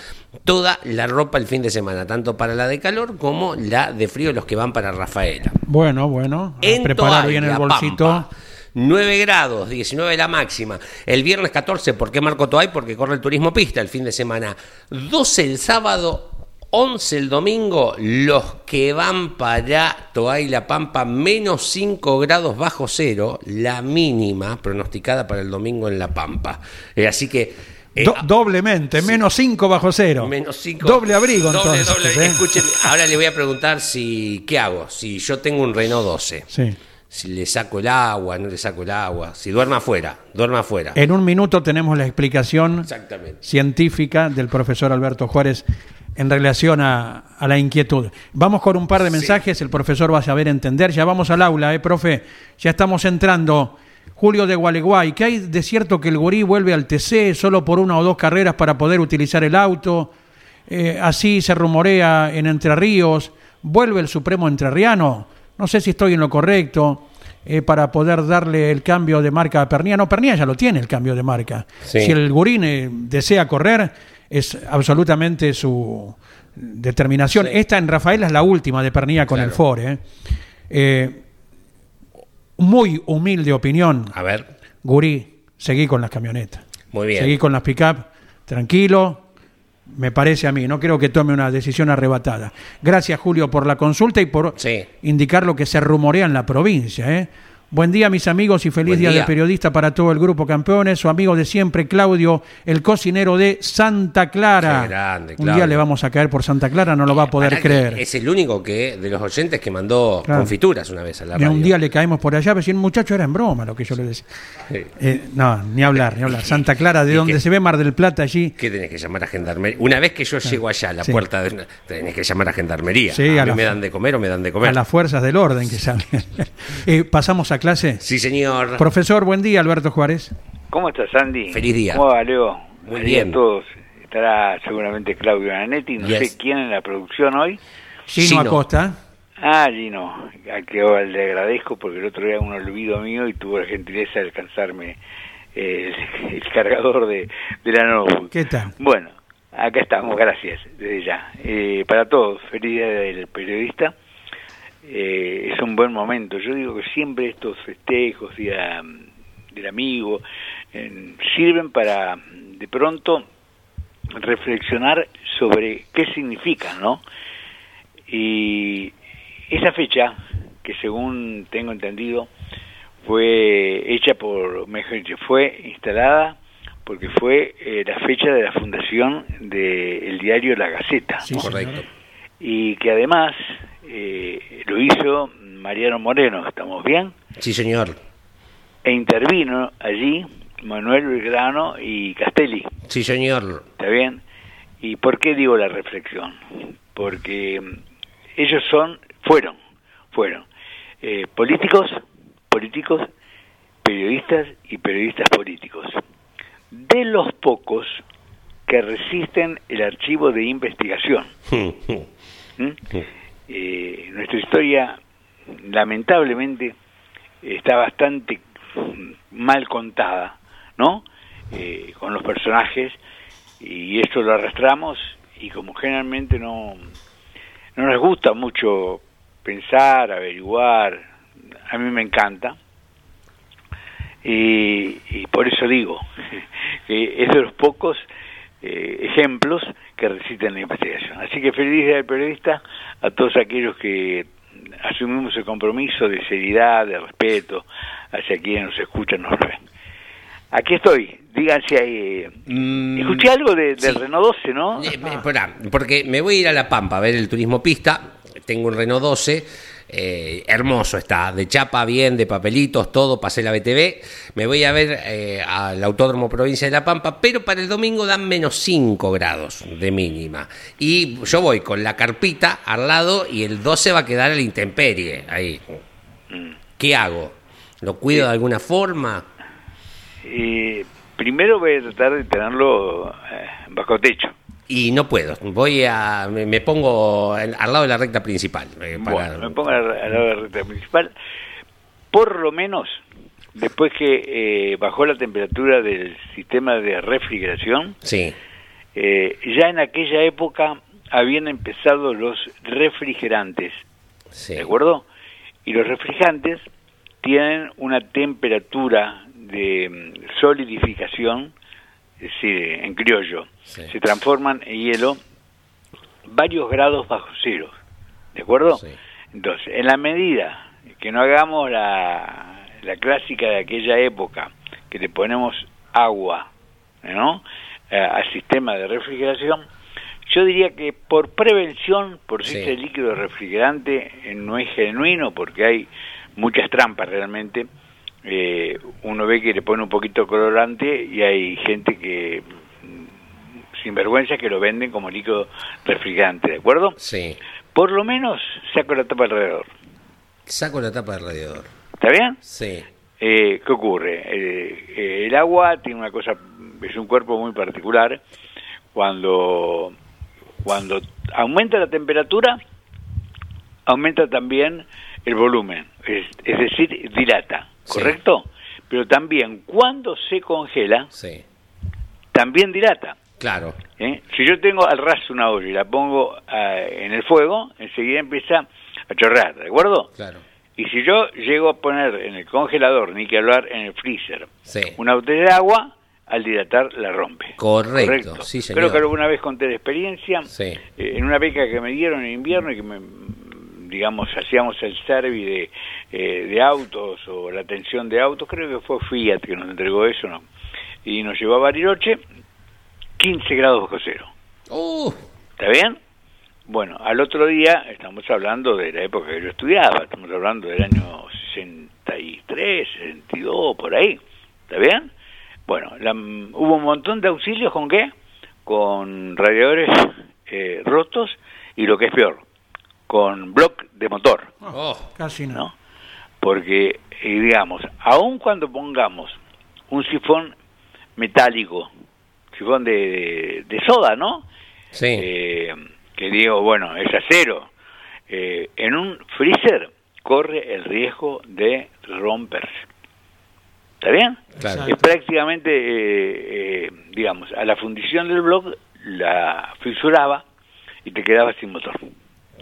toda la ropa el fin de semana, tanto para la de calor como la de frío, los que van para Rafaela.
Bueno, bueno,
En
preparar bien el bolsito.
Pampa, 9 grados, 19 la máxima. El viernes 14, ¿por qué Marco Toay? Porque corre el turismo pista el fin de semana. 12 el sábado, 11 el domingo. Los que van para Toay La Pampa, menos 5 grados bajo cero, la mínima pronosticada para el domingo en La Pampa. Eh, así que. eh,
Do- doblemente, menos 5 bajo cero.
Menos cinco.
Doble abrigo
Doble,
entonces.
doble.
¿eh?
Escuchen, ahora le voy a preguntar si. ¿Qué hago? Si yo tengo un Renault 12
Sí.
si le saco el agua, no le saco el agua, si duerma afuera, duerma afuera.
En un minuto tenemos la explicación científica del profesor Alberto Juárez en relación a, a la inquietud. Vamos con un par de mensajes, el profesor va a saber entender. Ya vamos al aula, ¿eh, profe? Ya estamos entrando. Julio de Gualeguay, ¿qué hay de cierto que el Gurí vuelve al TC solo por una o dos carreras para poder utilizar el auto? Eh, así se rumorea en Entre Ríos. ¿Vuelve el Supremo Entrerriano? No sé si estoy en lo correcto. eh, para poder darle el cambio de marca a Pernía. No, Pernía ya lo tiene el cambio de marca.
Sí.
Si el Gurín eh, desea correr, es absolutamente su determinación.
Sí.
Esta en Rafaela es la última de Pernía con
Claro.
el Ford. ¿eh? Eh, muy humilde opinión.
A ver,
Gurí, seguí con las camionetas.
muy bien.
Seguí con las pick-up, tranquilo, me parece a mí. No creo que tome una decisión arrebatada. Gracias, Julio, por la consulta y por
Sí.
indicar lo que se rumorea en la provincia. ¿eh? Buen día, mis amigos, y feliz
Buen
día,
día.
de periodista para todo el grupo Campeones. Su amigo de siempre, Claudio, el cocinero de Santa Clara.
Qué grande,
Un día le vamos a caer por Santa Clara, no lo va a poder
Pará que
creer.
Es el único que de los oyentes que mandó
Claro.
confituras una vez a la radio.
un día le caemos por allá, pero si el muchacho era en broma lo que yo le decía.
Sí.
Eh, no, ni hablar, ni hablar. Santa Clara, de donde
que-
se ve Mar del Plata allí.
¿Qué tenés que llamar a gendarmería? Una vez que yo llego allá a la
Sí.
puerta de una, tenés que llamar a gendarmería.
Sí,
a,
a
mí
la-
me dan de comer o me dan de comer.
a las fuerzas del orden que salen. Eh, Pasamos a clase.
Sí, señor.
Profesor, buen día, Alberto Juárez.
¿Cómo estás, Andy?
Feliz día.
¿Cómo va, Leo?
Muy
Buen día
bien.
a todos. Estará seguramente Claudio Nanetti, no
Yes.
sé quién en la producción hoy.
Gino,
Gino.
Acosta.
Ah, Gino, a que ahora le agradezco porque el otro día un olvido mío y tuvo la gentileza de alcanzarme el, el cargador de, de la notebook.
¿Qué tal?
Bueno, acá estamos, gracias, desde ya. Eh, para todos, feliz día del periodista. Eh, es un buen momento. Yo digo que siempre estos festejos, día del amigo, eh, sirven para de pronto reflexionar sobre qué significan, ¿no? Y esa fecha, que según tengo entendido, fue hecha por, mejor dicho, fue instalada porque fue eh, la fecha de la fundación del diario La Gaceta.
Sí,
¿no?
Correcto.
Y que además eh, lo hizo Mariano Moreno, ¿estamos bien?
Sí, señor.
E intervino allí Manuel Belgrano y Castelli.
Sí, señor.
¿Está bien? ¿Y por qué digo la reflexión? Porque mm, ellos son, fueron, fueron eh, políticos, políticos, periodistas y periodistas políticos. De los pocos que resisten el archivo de investigación. ¿Mm? Eh, nuestra historia, lamentablemente, está bastante mal contada, ¿no? Eh, con los personajes y esto lo arrastramos y como generalmente no no nos gusta mucho pensar, averiguar, a mí me encanta y, y por eso digo que es de los pocos eh, ejemplos que resisten la investigación. Así que feliz día del periodista a todos aquellos que asumimos el compromiso de seriedad, de respeto hacia quienes nos escuchan, nos ven. Aquí estoy, díganse ahí.
Mm,
Escuché algo de, del
sí.
Renault 12, ¿no?
Eh, eh, porque me voy a ir a La Pampa a ver el turismo pista. Tengo un Renault 12. Eh, hermoso está, de chapa bien, de papelitos, todo, pasé la BTV. Me voy a ver eh, al Autódromo Provincia de La Pampa, pero para el domingo dan menos 5 grados de mínima. Y yo voy con la carpita al lado y el 12 va a quedar la intemperie ahí.
Mm.
¿Qué hago? ¿Lo cuido de alguna forma?
Eh, primero voy a tratar de tenerlo eh, bajo techo.
Y no puedo, voy a, me, pongo al lado de la recta principal. eh, para-
Bueno, me pongo al al lado de la recta principal. Por lo menos, después que eh, bajó la temperatura del sistema de refrigeración,
Sí,
eh, ya en aquella época habían empezado los refrigerantes,
sí.
¿de acuerdo? Y los refrigerantes tienen una temperatura de mm, solidificación, es decir, en criollo,
Sí.
se transforman en hielo varios grados bajo cero, ¿de acuerdo?
Sí.
Entonces, en la medida que no hagamos la, la clásica de aquella época, que le ponemos agua, ¿no? Eh, al sistema de refrigeración, yo diría que por prevención, por si
Sí.
ese líquido refrigerante no es genuino, porque hay muchas trampas realmente, eh, uno ve que le pone un poquito colorante y hay gente que mm, sin vergüenza que lo venden como líquido refrigerante, ¿de acuerdo?
Sí.
Por lo menos saco la tapa alrededor.
Saco la tapa del radiador.
¿Está bien?
Sí.
Eh, ¿Qué ocurre? Eh, eh, el agua tiene una cosa, es un cuerpo muy particular. Cuando, cuando aumenta la temperatura, aumenta también el volumen, es, es decir, dilata,
Sí.
¿correcto? Pero también cuando se congela,
Sí,
también dilata.
claro.
¿eh? Si yo tengo al ras una olla y la pongo eh, en el fuego, enseguida empieza a chorrear, ¿de acuerdo?
Claro.
Y si yo llego a poner en el congelador, ni que hablar en el freezer,
Sí.
una botella de agua, al dilatar la rompe.
Correcto, sí, señor.
Creo que alguna vez conté de experiencia,
Sí.
eh, en una beca que me dieron en invierno y que me, digamos, hacíamos el service de, eh, de autos o la atención de autos, creo que fue Fiat que nos entregó eso, ¿no? Y nos llevó a Bariloche, 15 grados bajo cero.
Uh,
¿Está bien? Bueno, al otro día, estamos hablando de la época que yo estudiaba, estamos hablando del año 63, 62, por ahí. ¿Está bien? Bueno, la- hubo un montón de auxilios con qué? Con radiadores eh, rotos y lo que es peor, con block de motor,
oh,
Casi no.
¿no? Porque, eh, digamos, aun cuando pongamos un sifón metálico, sifón de, de- de soda, ¿no?
sí.
eh, que digo, bueno, es acero, eh, en un freezer corre el riesgo de romperse. ¿Está bien?
claro.
Es prácticamente, eh, eh, digamos, a la fundición del bloque la fisuraba y te quedabas sin motor.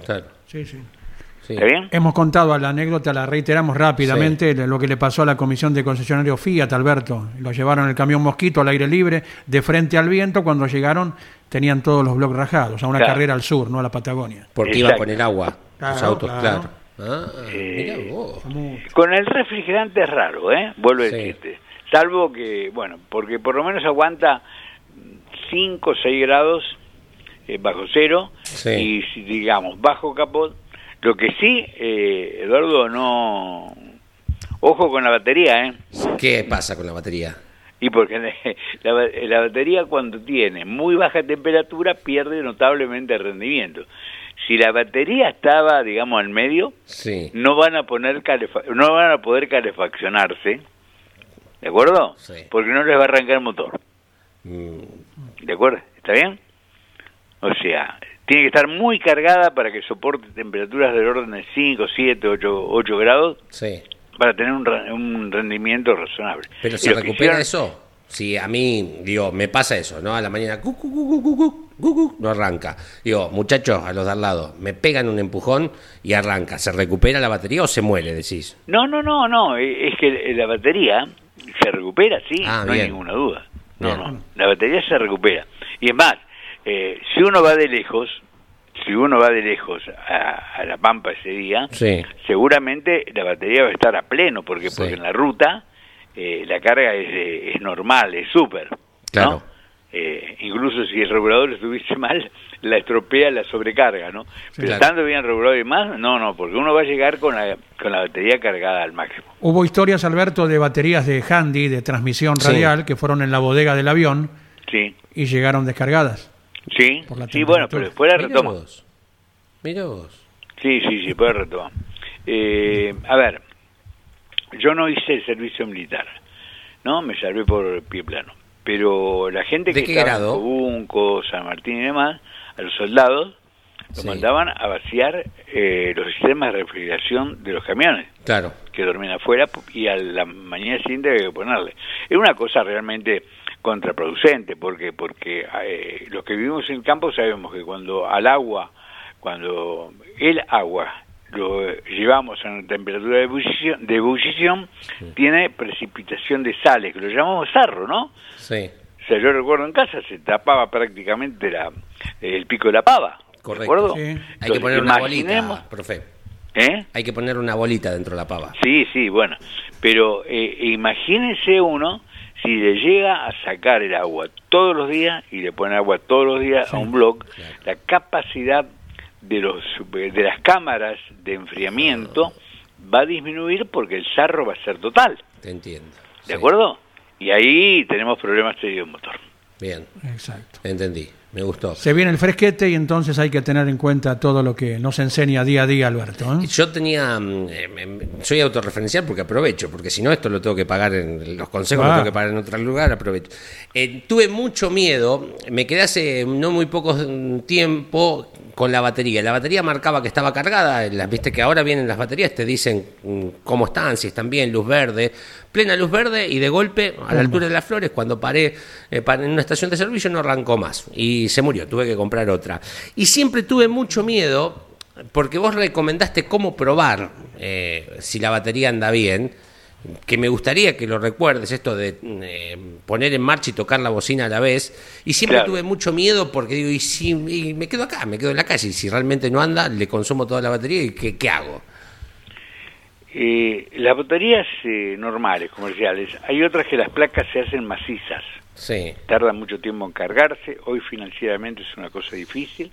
claro.
Sí, sí.
Sí.
¿Está bien?
Hemos contado la anécdota, la reiteramos rápidamente, de lo que le pasó a la comisión de concesionario Fiat, Alberto. Lo llevaron en el camión Mosquito al aire libre, de frente al viento. Cuando llegaron, tenían todos los bloques rajados, a una
Claro.
carrera al sur, no a la Patagonia.
Porque iba a
Exacto.
poner agua. los autos,
claro.
claro. Ah,
Eh,
mirá vos.
Con el refrigerante es raro, ¿eh? Vuelvo a
Sí.
decirte. Salvo que, bueno, porque por lo menos aguanta 5 o 6 grados eh, bajo cero.
Sí.
Y si digamos bajo capot, lo que sí, eh, Eduardo, no. Ojo con la batería, ¿eh?
¿Qué pasa con la batería?
Y porque la, ba- la batería cuando tiene muy baja temperatura pierde notablemente rendimiento. Si la batería estaba, digamos, al medio,
Sí.
no van a poner calefa- no van a poder calefaccionarse, ¿de acuerdo?
Sí.
Porque no les va a arrancar el motor,
Mm,
¿de acuerdo? ¿Está bien? O sea, tiene que estar muy cargada para que soporte temperaturas del orden de 5, 7, 8, 8 grados
sí.
para tener un, un, rendimiento razonable.
Pero se recupera eso. Si a mí, digo, me pasa eso, ¿no? A la mañana, cu, cu, cu, no arranca. Digo, muchachos, a los de al lado, me pegan un empujón y arranca. ¿Se recupera la batería o se muere, decís?
No, no, no, no. E-, es que la batería se recupera, sí,
ah,
no
bien.
hay ninguna duda. No, no, la batería se recupera. Y es más, eh, si uno va de lejos, si uno va de lejos a, a La Pampa ese día,
Sí.
seguramente la batería va a estar a pleno, porque,
Sí.
porque en la ruta eh, la carga es, eh, es normal, es súper. ¿no?
Claro.
Eh, incluso si el regulador estuviese mal, la estropea la sobrecarga, ¿no? Pero
claro.
estando bien regulado y más, no, no, porque uno va a llegar con la, con la batería cargada al máximo.
Hubo historias, Alberto, de baterías de handy, de transmisión
Sí.
radial, que fueron en la bodega del avión
Sí,
y llegaron descargadas.
Sí,
Por la
sí, bueno, pero después la retoma.
vos. Mirá vos.
Sí, sí, sí, puede retomar. Eh, a ver, yo no hice el servicio militar, ¿no? Me salvé por pie plano. Pero la gente
¿De
que estaba
grado?
en Cobunco, San Martín y demás, a los soldados, los
Sí.
mandaban a vaciar eh, los sistemas de refrigeración de los camiones
Claro.
que dormían afuera y a la mañana siguiente había que ponerle. Es una cosa realmente contraproducente porque porque eh, los que vivimos en el campo sabemos que cuando al agua, cuando el agua lo llevamos a una temperatura de ebullición, de ebullición tiene precipitación de sales, que lo llamamos sarro, ¿no?
Sí.
O sea, yo recuerdo en casa se tapaba prácticamente la, el pico de la pava. ¿de
Correcto.
acuerdo?
Sí.
Hay que poner una bolita, profe.
¿Eh?
Hay que poner una bolita dentro de la pava.
Sí, sí, bueno, pero eh, imagínense uno si le llega a sacar el agua todos los días y le pone agua todos los días a un blog,
claro.
la capacidad de los de las cámaras de enfriamiento va a disminuir porque el sarro va a ser total,
Te entiendo.
¿de
Sí.
acuerdo? Y ahí tenemos problemas serios de motor.
Bien,
Exacto.
entendí. Me gustó.
Se viene el fresquete y entonces hay que tener en cuenta todo lo que nos enseña día a día Alberto. ¿eh?
Yo tenía, mm, eh, em, soy autorreferencial porque aprovecho, porque si no esto lo tengo que pagar en los consejos,
Ah.
lo tengo que pagar en otro lugar, aprovecho. Eh, tuve mucho miedo, me quedé hace no muy poco mm, tiempo con la batería. La batería marcaba que estaba cargada, las, viste que ahora vienen las baterías, te dicen mm, cómo están, si están bien, luz verde, plena luz verde y de golpe, a la altura de las flores, cuando paré eh, para- en una estación de servicio no arrancó más y se murió, tuve que comprar otra. Y siempre tuve mucho miedo porque vos recomendaste cómo probar eh, si la batería anda bien, que me gustaría que lo recuerdes, esto de eh, poner en marcha y tocar la bocina a la vez, y siempre
Claro.
tuve mucho miedo porque digo, y si y me quedo acá, me quedo en la calle, y si realmente no anda, le consumo toda la batería y ¿qué, qué hago?
Eh, las baterías eh, normales, comerciales, hay otras que las placas se hacen macizas,
Sí,
tardan mucho tiempo en cargarse, hoy financieramente es una cosa difícil.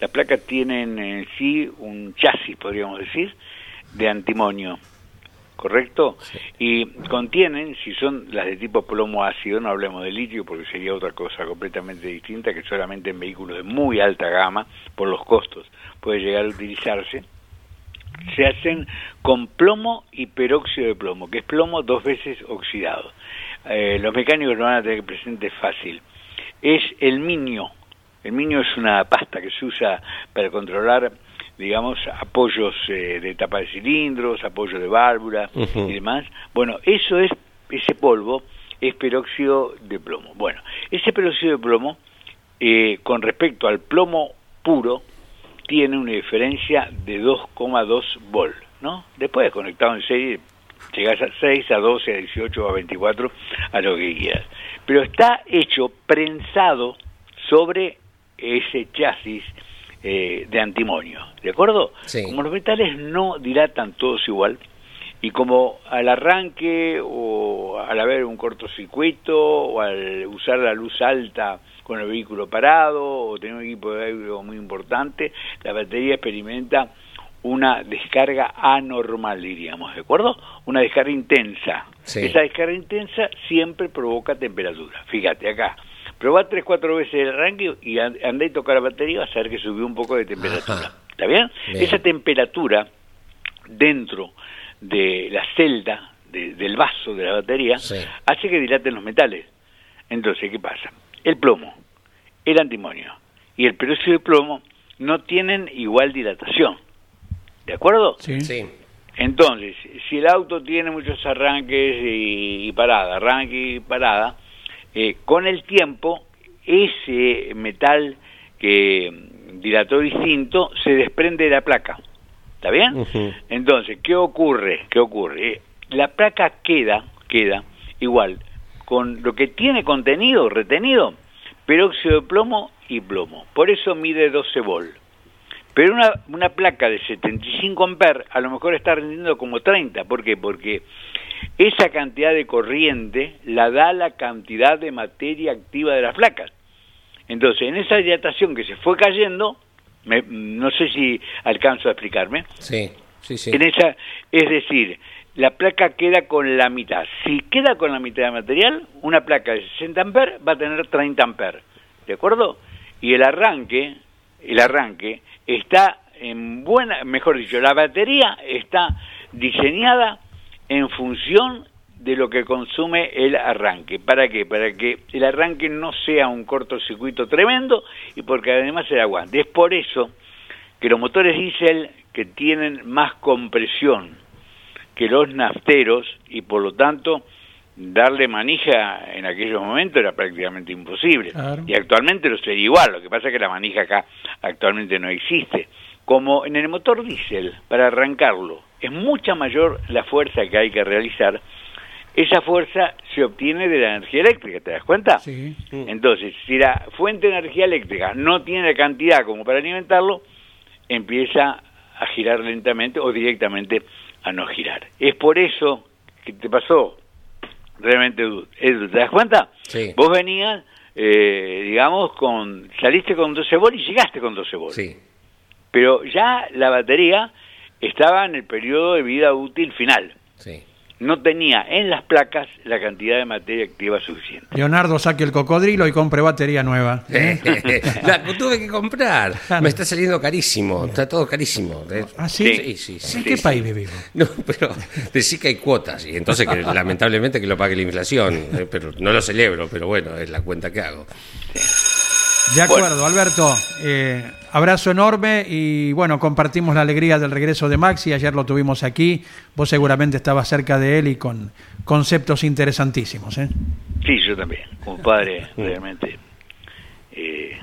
Las placas tienen en sí un chasis, podríamos decir, de antimonio, ¿correcto? Y contienen, si son las de tipo plomo ácido, no hablemos de litio porque sería otra cosa completamente distinta que solamente en vehículos de muy alta gama, por los costos, puede llegar a utilizarse, se hacen con plomo y peróxido de plomo, que es plomo dos veces oxidado. Eh, los mecánicos lo van a tener presente fácil. Es el minio. El minio es una pasta que se usa para controlar, digamos, apoyos eh, de tapa de cilindros, apoyos de válvula y demás. Bueno, eso es, ese polvo es peróxido de plomo. Bueno, ese peróxido de plomo, eh, con respecto al plomo puro, tiene una diferencia de 2,2 volt, ¿no? Después conectado en serie llegás a 6, a 12, a 18, a 24, a lo que quieras. Pero está hecho prensado sobre ese chasis eh, de antimonio, ¿de acuerdo?
Sí.
Como los metales no dilatan todos igual, y como al arranque o al haber un cortocircuito o al usar la luz alta con el vehículo parado o tener un equipo de aire muy importante, la batería experimenta una descarga anormal, diríamos, ¿de acuerdo? Una descarga intensa.
Sí.
Esa descarga intensa siempre provoca temperatura. Fíjate acá. Probá tres, cuatro veces el arranque y and- andá y tocar la batería y vas a ver que subió un poco de temperatura.
Ajá.
¿Está bien?
Bien.
Esa temperatura dentro de la celda de- del vaso de la batería
Sí.
hace que dilaten los metales. Entonces, ¿qué pasa? El plomo, el antimonio y el peróxido de plomo no tienen igual dilatación. ¿De acuerdo?
Sí.
sí,
Entonces, si el auto tiene muchos arranques y, y parada, arranque y parada, eh, con el tiempo ese metal que mm, dilató distinto se desprende de la placa. ¿Está bien? Entonces, ¿qué ocurre? ¿Qué ocurre? Eh, la placa queda, queda igual, con lo que tiene contenido retenido, peróxido de plomo y plomo. Por eso mide 12 volt. Pero una, una placa de 75 amperes a lo mejor está rendiendo como 30. ¿Por qué? Porque esa cantidad de corriente la da la cantidad de materia activa de las placas. Entonces, en esa dilatación que se fue cayendo, me- no sé si alcanzo a explicarme,
sí, sí, sí.
en esa, es decir, la placa queda con la mitad. Si queda con la mitad de material, una placa de 60 amperes va a tener 30 amperes, ¿de acuerdo? Y el arranque, el arranque está en buena, mejor dicho, la batería está diseñada en función de lo que consume el arranque. ¿Para qué? Para que el arranque no sea un cortocircuito tremendo y porque además se aguante. Es por eso que los motores diésel que tienen más compresión que los nafteros y por lo tanto darle manija en aquellos momentos era prácticamente imposible.
Claro.
Y actualmente lo sería igual, lo que pasa es que la manija acá actualmente no existe. Como en el motor diésel, para arrancarlo, es mucha mayor la fuerza que hay que realizar, esa fuerza se obtiene de la energía eléctrica, ¿te das cuenta?
Sí.
Entonces, si la fuente de energía eléctrica no tiene la cantidad como para alimentarlo, empieza a girar lentamente o directamente a no girar. Es por eso que te pasó realmente, ¿te das cuenta?
Sí.
Vos venías, eh, digamos, con saliste con 12 volt y llegaste con 12 volt.
Sí,
Pero ya la batería estaba en el periodo de vida útil final.
sí.
No tenía en las placas la cantidad de materia activa suficiente.
Leonardo saque el cocodrilo y compre batería nueva. ¿eh?
La tuve que comprar. Me está saliendo carísimo. Está todo carísimo.
¿Ah, sí?
Sí, sí, sí.
¿En qué país vivimos?
No, pero decís que hay cuotas y entonces que lamentablemente que lo pague la inflación. eh, Pero no lo celebro, pero bueno, es la cuenta que hago.
De acuerdo, Alberto. eh, abrazo enorme y bueno, compartimos la alegría del regreso de Maxi. Ayer lo tuvimos aquí. Vos seguramente estabas cerca de él y con conceptos interesantísimos. ¿eh?
Sí, yo también, como padre, realmente. eh,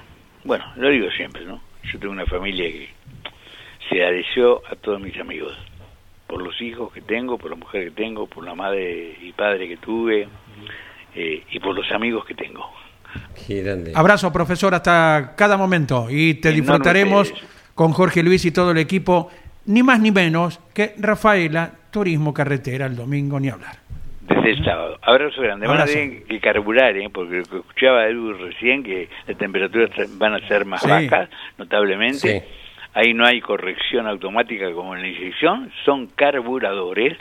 bueno, lo digo siempre, ¿no? Yo tengo una familia que se adeció a todos mis amigos, por los hijos que tengo, por la mujer que tengo, por la madre y padre que tuve, eh, y por los amigos que tengo.
Qué grande.
Abrazo, profesor, hasta cada momento y te
Enorme
disfrutaremos con Jorge Luis y todo el equipo, ni más ni menos que Rafaela Turismo Carretera el domingo, ni hablar.
Desde el sábado. Abrazo grande. Van a
Abrazo.
tener que carburar, ¿eh? porque lo que escuchaba Edu recién, que las temperaturas van a ser más
Sí.
bajas, notablemente.
Sí.
Ahí no hay corrección automática como en la inyección, son carburadores,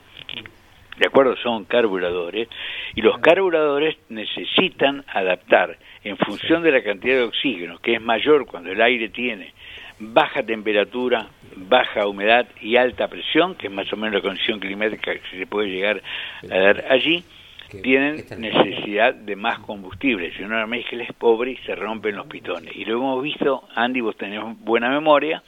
¿de acuerdo? Son carburadores, y los carburadores necesitan adaptar en función de la cantidad de oxígeno, que es mayor cuando el aire tiene baja temperatura, baja humedad y alta presión, que es más o menos la condición climática que se puede llegar a dar allí,
¿Qué- qué
tienen necesidad de más combustible. Si una mezcla es pobre y se rompen los pitones. Y lo hemos visto, Andy, vos tenés buena memoria,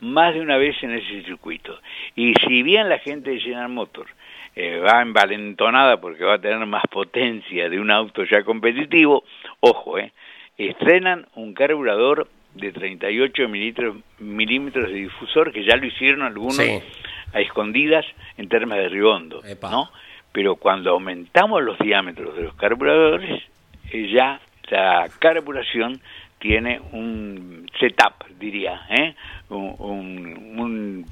más de una vez en ese circuito. Y si bien la gente de General Motors eh, va envalentonada porque va a tener más potencia de un auto ya competitivo, ojo, eh, estrenan un carburador de 38 milímetros, milímetros de difusor, que ya lo hicieron algunos
Sí.
a escondidas en términos de ribondo,
Epa.
¿no? Pero cuando aumentamos los diámetros de los carburadores, eh, ya la carburación tiene un setup, diría, ¿eh? un, un- un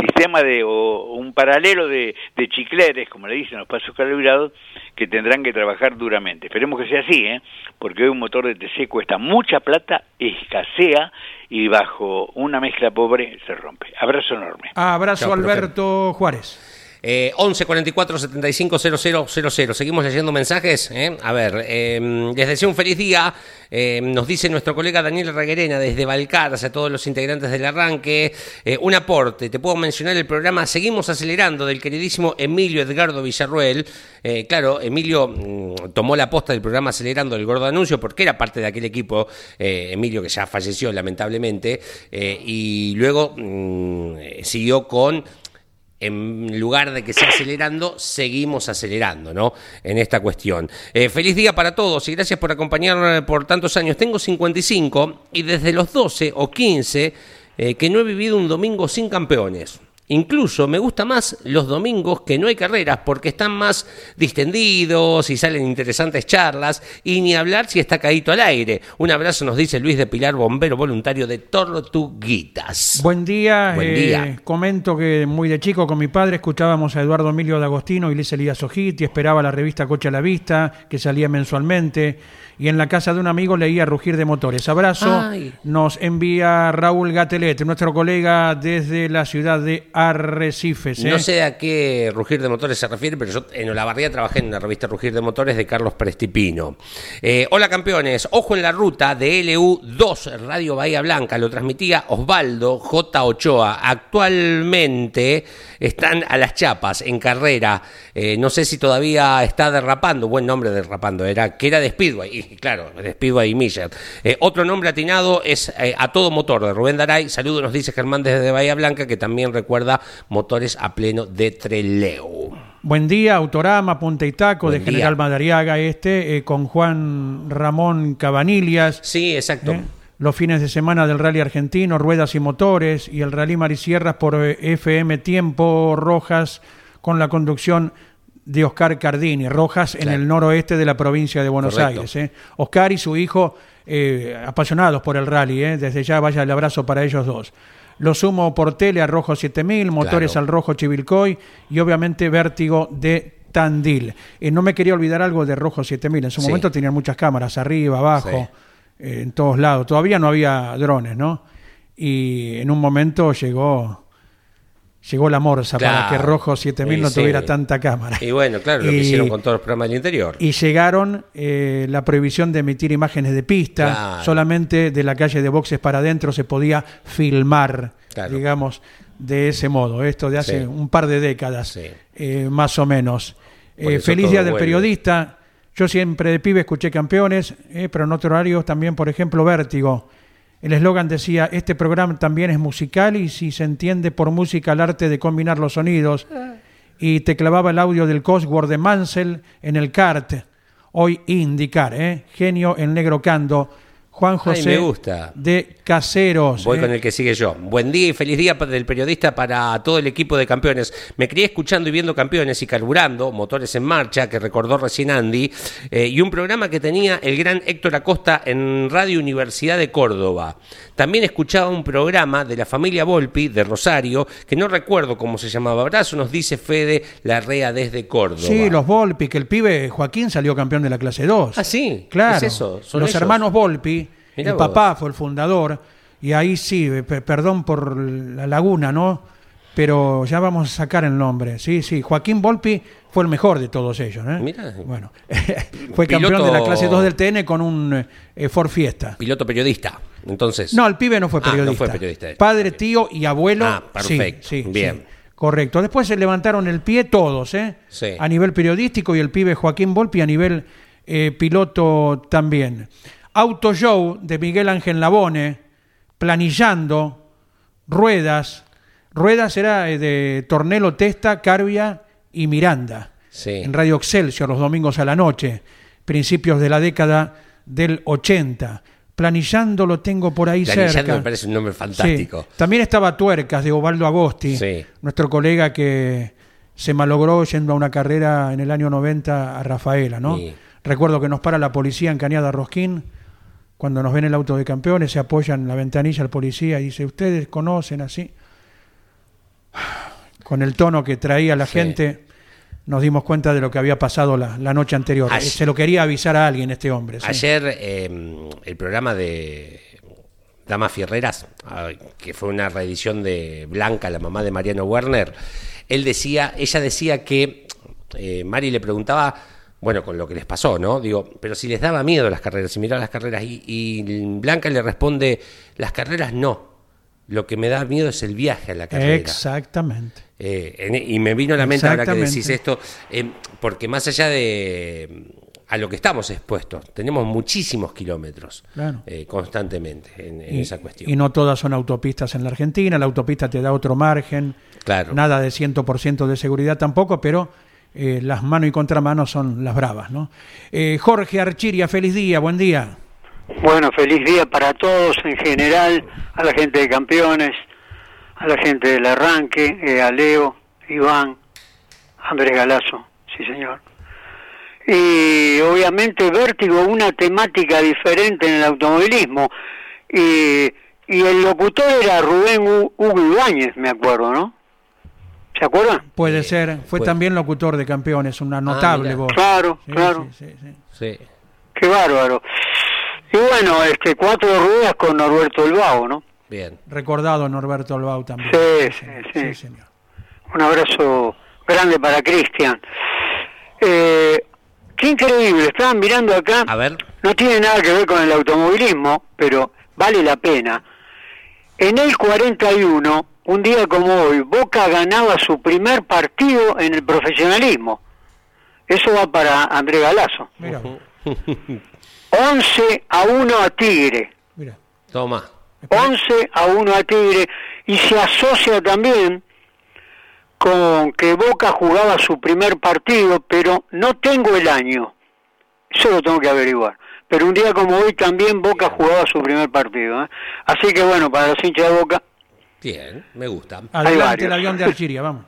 sistema de o un paralelo de, de chicleres, como le dicen los pasos calibrados, que tendrán que trabajar duramente. Esperemos que sea así, ¿eh? porque hoy un motor de TC cuesta mucha plata, escasea y bajo una mezcla pobre se rompe. Abrazo enorme.
Abrazo,
Chao, profe.
Alberto Juárez.
Eh, 11 44 75 00 00. Seguimos leyendo mensajes. ¿eh? A ver, eh, les deseo un feliz día. Eh, nos dice nuestro colega Daniel Reguerena desde Balcarce, a todos los integrantes del arranque. Eh, un aporte, te puedo mencionar el programa Seguimos Acelerando del queridísimo Emilio Edgardo Villarruel. Eh, claro, Emilio mm, tomó la posta del programa Acelerando del Gordo Anuncio porque era parte de aquel equipo, Emilio que ya falleció lamentablemente, y luego mm, siguió con en lugar de que sea acelerando, seguimos acelerando, ¿no? En esta cuestión. Eh, feliz día para todos y gracias por acompañarme por tantos años. Tengo 55 y desde los 12 o 15 eh, que no he vivido un domingo sin campeones. Incluso me gusta más los domingos que no hay carreras porque están más distendidos y salen interesantes charlas y ni hablar si está caído al aire. Un abrazo nos dice Luis de Pilar, bombero voluntario de Tortuguitas.
Buen día.
Buen
eh,
día.
comento que muy de chico con mi padre escuchábamos a Eduardo Emilio D'Agostino y Luis Elías Ojiti, esperaba la revista Coche a la Vista, que salía mensualmente, y en la casa de un amigo leía Rugir de Motores. Abrazo.
Ay.
Nos envía Raúl Gatelet, nuestro colega desde la ciudad de Arrecifes. ¿eh?
No sé a qué Rugir de Motores se refiere, pero yo en Olavarría trabajé en la revista Rugir de Motores de Carlos Prestipino. Eh, hola campeones, ojo en la ruta de LU2 Radio Bahía Blanca, lo transmitía Osvaldo J. Ochoa. Actualmente están a las chapas en carrera. Eh, no sé si todavía está derrapando, buen nombre derrapando, era que era de Speedway, y claro, Speedway Miller. Eh, otro nombre atinado es eh, A Todo Motor de Rubén Daray. Saludos, nos dice Germán desde Bahía Blanca, que también recuerda motores a pleno de Treleu.
Buen día, Autorama, Punta y Taco,
Buen
de General
día.
Madariaga, este, eh, con Juan Ramón Cabanillas.
Sí, exacto.
¿eh? Los fines de semana del Rally Argentino, Ruedas y Motores, y el Rally Marisierras por FM Tiempo Rojas, con la conducción de Oscar Cardini, Rojas en el noroeste de la provincia de Buenos
Correcto.
Aires. ¿eh? Oscar y su hijo, eh, apasionados por el rally, ¿eh? desde ya vaya el abrazo para ellos dos. Lo sumo por tele a Rojo 7000, motores
Claro.
al Rojo Chivilcoy y obviamente Vértigo de Tandil. No me quería olvidar algo de Rojo 7000. En su
Sí.
momento tenían muchas cámaras, arriba, abajo,
Sí.
en todos lados. Todavía no había drones, ¿no? Y en un momento llegó llegó la morsa para que Rojo 7000 no
Sí, sí.
tuviera tanta cámara.
Y bueno, claro, lo que
Y-
hicieron con todos los programas del interior.
Y llegaron eh, la prohibición de emitir imágenes de pista,
Claro.
solamente de la calle de boxes para adentro se podía filmar,
Claro.
digamos, de ese modo. Esto de hace
Sí.
un par de décadas,
Sí.
eh, más o menos. Eh, feliz Día del
vuelve.
Periodista. Yo siempre de pibe escuché campeones, eh, pero en otro horario también, por ejemplo, Vértigo. El eslogan decía, este programa también es musical y si se entiende por música el arte de combinar los sonidos. Y te clavaba el audio del Cosworth de Mansell en el CART. Hoy indicar, ¿eh? Genio el negro Cando. Juan José
me gusta.
de Caseros.
Voy
¿eh?
con el que sigue yo. Buen día y feliz día del periodista para todo el equipo de campeones. Me crié escuchando y viendo campeones y carburando, motores en marcha, que recordó recién Andy, eh, y un programa que tenía el gran Héctor Acosta en Radio Universidad de Córdoba. También escuchaba un programa de la familia Volpi de Rosario, que no recuerdo cómo se llamaba. Abrazo, nos dice Fede Larrea desde Córdoba.
Sí, los Volpi, que el pibe Joaquín salió campeón de la clase 2.
Ah, sí,
Claro.
es eso, son
los
ellos.
hermanos Volpi,
Mirá
el
vos.
papá fue el fundador, y ahí sí, pe- perdón por la laguna, ¿no? Pero ya vamos a sacar el nombre. Sí, sí, Joaquín Volpi fue el mejor de todos ellos. ¿eh?
Mirá.
Bueno, fue campeón
Piloto-
de la clase 2 del TN con un eh, Ford Fiesta.
Piloto periodista. Entonces.
No, el pibe no fue
Ah, no
periodista.
fue periodista.
Padre, tío y abuelo.
Ah, perfecto.
Sí, sí,
Bien.
sí. Correcto. Después se levantaron el pie todos, ¿eh?
Sí.
A nivel periodístico y el pibe Joaquín Volpi a nivel eh, piloto también. Auto Show de Miguel Ángel Labone, planillando, ruedas. Ruedas era eh, de Tornelo Testa, Carbia y Miranda.
Sí.
En Radio Excelsior los domingos a la noche, principios de la década del 80. Planillando lo tengo por ahí
Planillando
cerca.
me parece un nombre fantástico.
Sí. También estaba Tuercas de Ovaldo Agosti,
Sí.
nuestro colega que se malogró yendo a una carrera en el año 90 a Rafaela, ¿no? Recuerdo que nos para la policía en Cañada Rosquín, cuando nos ven el auto de campeones, se apoya en la ventanilla el policía y dice, ¿ustedes conocen así? Con el tono que traía la
Sí.
gente, nos dimos cuenta de lo que había pasado la, la noche anterior.
Ayer-
Se lo quería avisar a alguien este hombre. sí.
Ayer eh, el programa de Damas Fierreras, ah, que fue una reedición de Blanca, la mamá de Mariano Werner, él decía, ella decía que eh, Mari le preguntaba, bueno, con lo que les pasó, ¿no? Digo, pero si les daba miedo las carreras, si miraba las carreras, y, y Blanca le responde, las carreras no. Lo que me da miedo es el viaje a la carrera.
Exactamente.
Eh, en- y me vino a la mente ahora que decís esto, eh, porque más allá de a lo que estamos expuestos, tenemos muchísimos kilómetros
Claro.
eh, constantemente en, en
y,
esa cuestión.
y no todas son autopistas en la Argentina, la autopista te da otro margen,
Claro.
nada de 100% de seguridad tampoco, pero eh, las manos y contramanos son las bravas. ¿no? Eh, Jorge Archiria, feliz día, buen día.
Bueno, feliz día para todos en general, a la gente de campeones, a la gente del arranque, eh, a Leo, Iván, Andrés Galazo, sí señor. Y obviamente Vértigo, una temática diferente en el automovilismo. Y, y el locutor era Rubén Hugo Ibáñez, me acuerdo, ¿no? ¿Se acuerdan?
Puede ser, fue
puede.
también locutor de campeones, una notable
mira.
voz.
Claro,
Sí,
claro.
sí, sí, sí.
Sí.
Qué bárbaro. Y bueno, este cuatro ruedas con Norberto El Vago, ¿no?
Bien.
Recordado Norberto Albau también.
Sí, sí.
señor.
Un abrazo grande para Cristian. Eh, qué increíble, estaban mirando acá,
A ver.
no tiene nada que ver con el automovilismo, pero vale la pena. En el 41, un día como hoy, Boca ganaba su primer partido en el profesionalismo. Eso va para André Galazo.
Mira,
11 a 1 a Tigre.
mira.
Toma.
11 a 1 a Tigre y se asocia también con que Boca jugaba su primer partido, pero no tengo el año. Eso lo tengo que averiguar. Pero un día como hoy también Boca jugaba su primer partido. ¿eh? Así que bueno, para los hinchas de Boca.
Bien, me gusta.
Adelante el avión de Archiria, vamos.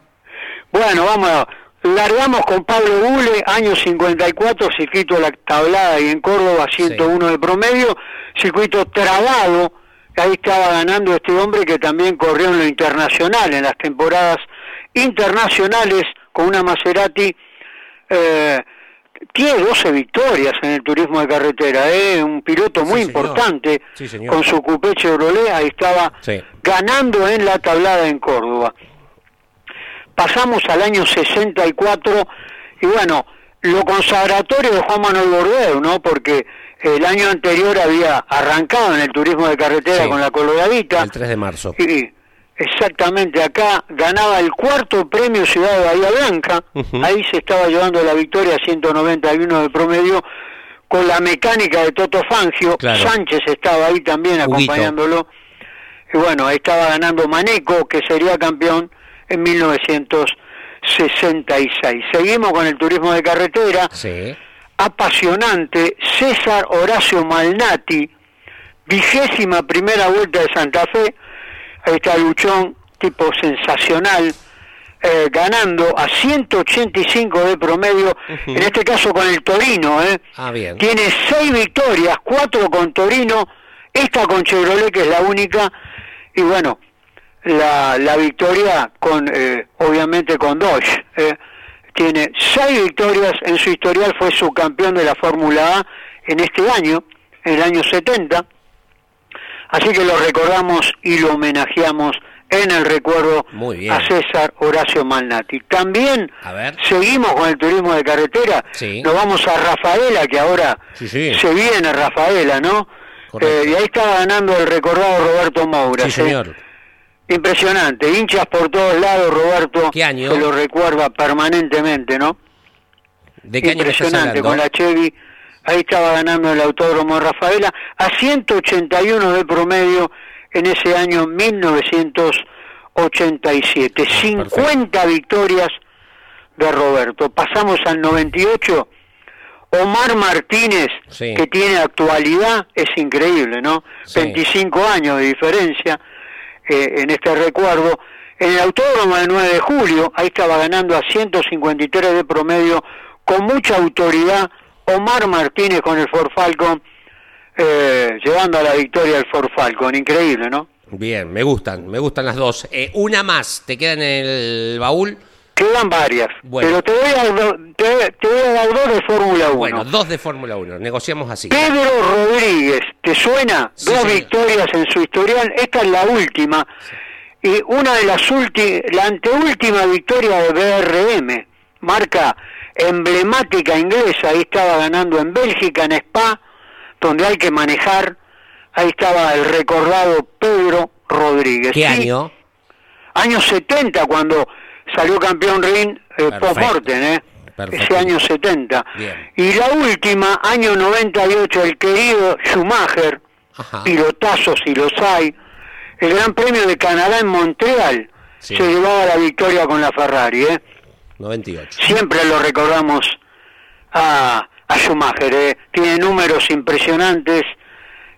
Bueno, vamos, largamos con Pablo Gule, año 54, circuito La Tablada y en Córdoba 101 de promedio, circuito trabado, ahí estaba ganando este hombre que también corrió en lo internacional, en las temporadas internacionales con una Maserati, eh, tiene 12 victorias en el turismo de carretera, ¿eh? un piloto muy
Sí, señor.
importante,
Sí, señor.
con su coupé Chevrolet, ahí estaba
Sí.
Ganando en la tablada en Córdoba. pasamos al año 64 y bueno, lo consagratorio de Juan Manuel Bordeu, ¿no? Porque el año anterior había arrancado en el turismo de carretera
Sí.
con la Coloradita.
El 3 de marzo.
Y exactamente acá ganaba el cuarto premio Ciudad de Bahía Blanca. Ahí se estaba llevando la victoria 191 de promedio con la mecánica de Toto Fangio.
Claro.
Sánchez estaba ahí también
Huguito.
acompañándolo. Y bueno, ahí estaba ganando Maneco, que sería campeón en 1966. Seguimos con el turismo de carretera
Sí.
apasionante, César Horacio Malnati, vigésima primera vuelta de Santa Fe, ahí está Luchón, tipo sensacional, eh, ganando a 185 de promedio, en este caso con el Torino, ¿eh?
Ah, bien.
tiene seis victorias, cuatro con Torino, esta con Chevrolet que es la única, y bueno, la, la victoria con, eh, obviamente con Dodge, ¿eh? tiene seis victorias en su historial, fue subcampeón de la Fórmula A en este año, en el año 70, así que lo recordamos y lo homenajeamos en el recuerdo
Muy bien.
a César Horacio Malnati. También
A ver.
seguimos con el turismo de carretera,
Sí.
nos vamos a Rafaela, que ahora
Sí, sí.
se viene Rafaela, ¿no? Eh, y ahí estaba ganando el recordado Roberto Moura.
Sí, señor.
Impresionante, hinchas por todos lados, Roberto.
¿Qué año?
Se lo recuerda permanentemente, ¿no?
¿De qué
Impresionante, con la Chevy. Ahí estaba ganando el Autódromo de Rafaela a 181 de promedio en ese año 1987. 50 victorias de Roberto. Pasamos al 98. Omar Martínez,
Sí.
que tiene actualidad, es increíble, ¿no?
Sí.
25 años de diferencia eh, en este recuerdo. En el Autódromo del 9 de julio, ahí estaba ganando a 153 de promedio, con mucha autoridad, Omar Martínez con el Ford Falcon, eh, llevando a la victoria al Ford Falcon. Increíble, ¿no?
Bien, me gustan, me gustan las dos. Eh, una más, ¿te queda en el baúl?
Quedan varias,
Bueno.
pero te voy, a, dar- te, te voy a dar dos de Fórmula 1.
Bueno, dos de Fórmula 1, negociamos así.
Pedro Rodríguez, ¿te suena?
Sí,
Dos
señor.
victorias en su historial, esta es la última. Y una de las últimas, la anteúltima victoria de BRM, marca emblemática inglesa, ahí estaba ganando en Bélgica, en Spa, donde hay que manejar, ahí estaba el recordado Pedro Rodríguez.
¿Qué
Sí,
año?
Años 70, cuando salió campeón Ring eh, post-mortem, ¿eh?
Perfecto.
Ese año 70.
Bien.
Y la última, año 98, el querido Schumacher,
Ajá.
pilotazos si los hay, el Gran Premio de Canadá en Montreal,
Sí.
se llevaba la victoria con la Ferrari, ¿eh?
98.
Siempre lo recordamos a, a Schumacher, ¿eh? Tiene números impresionantes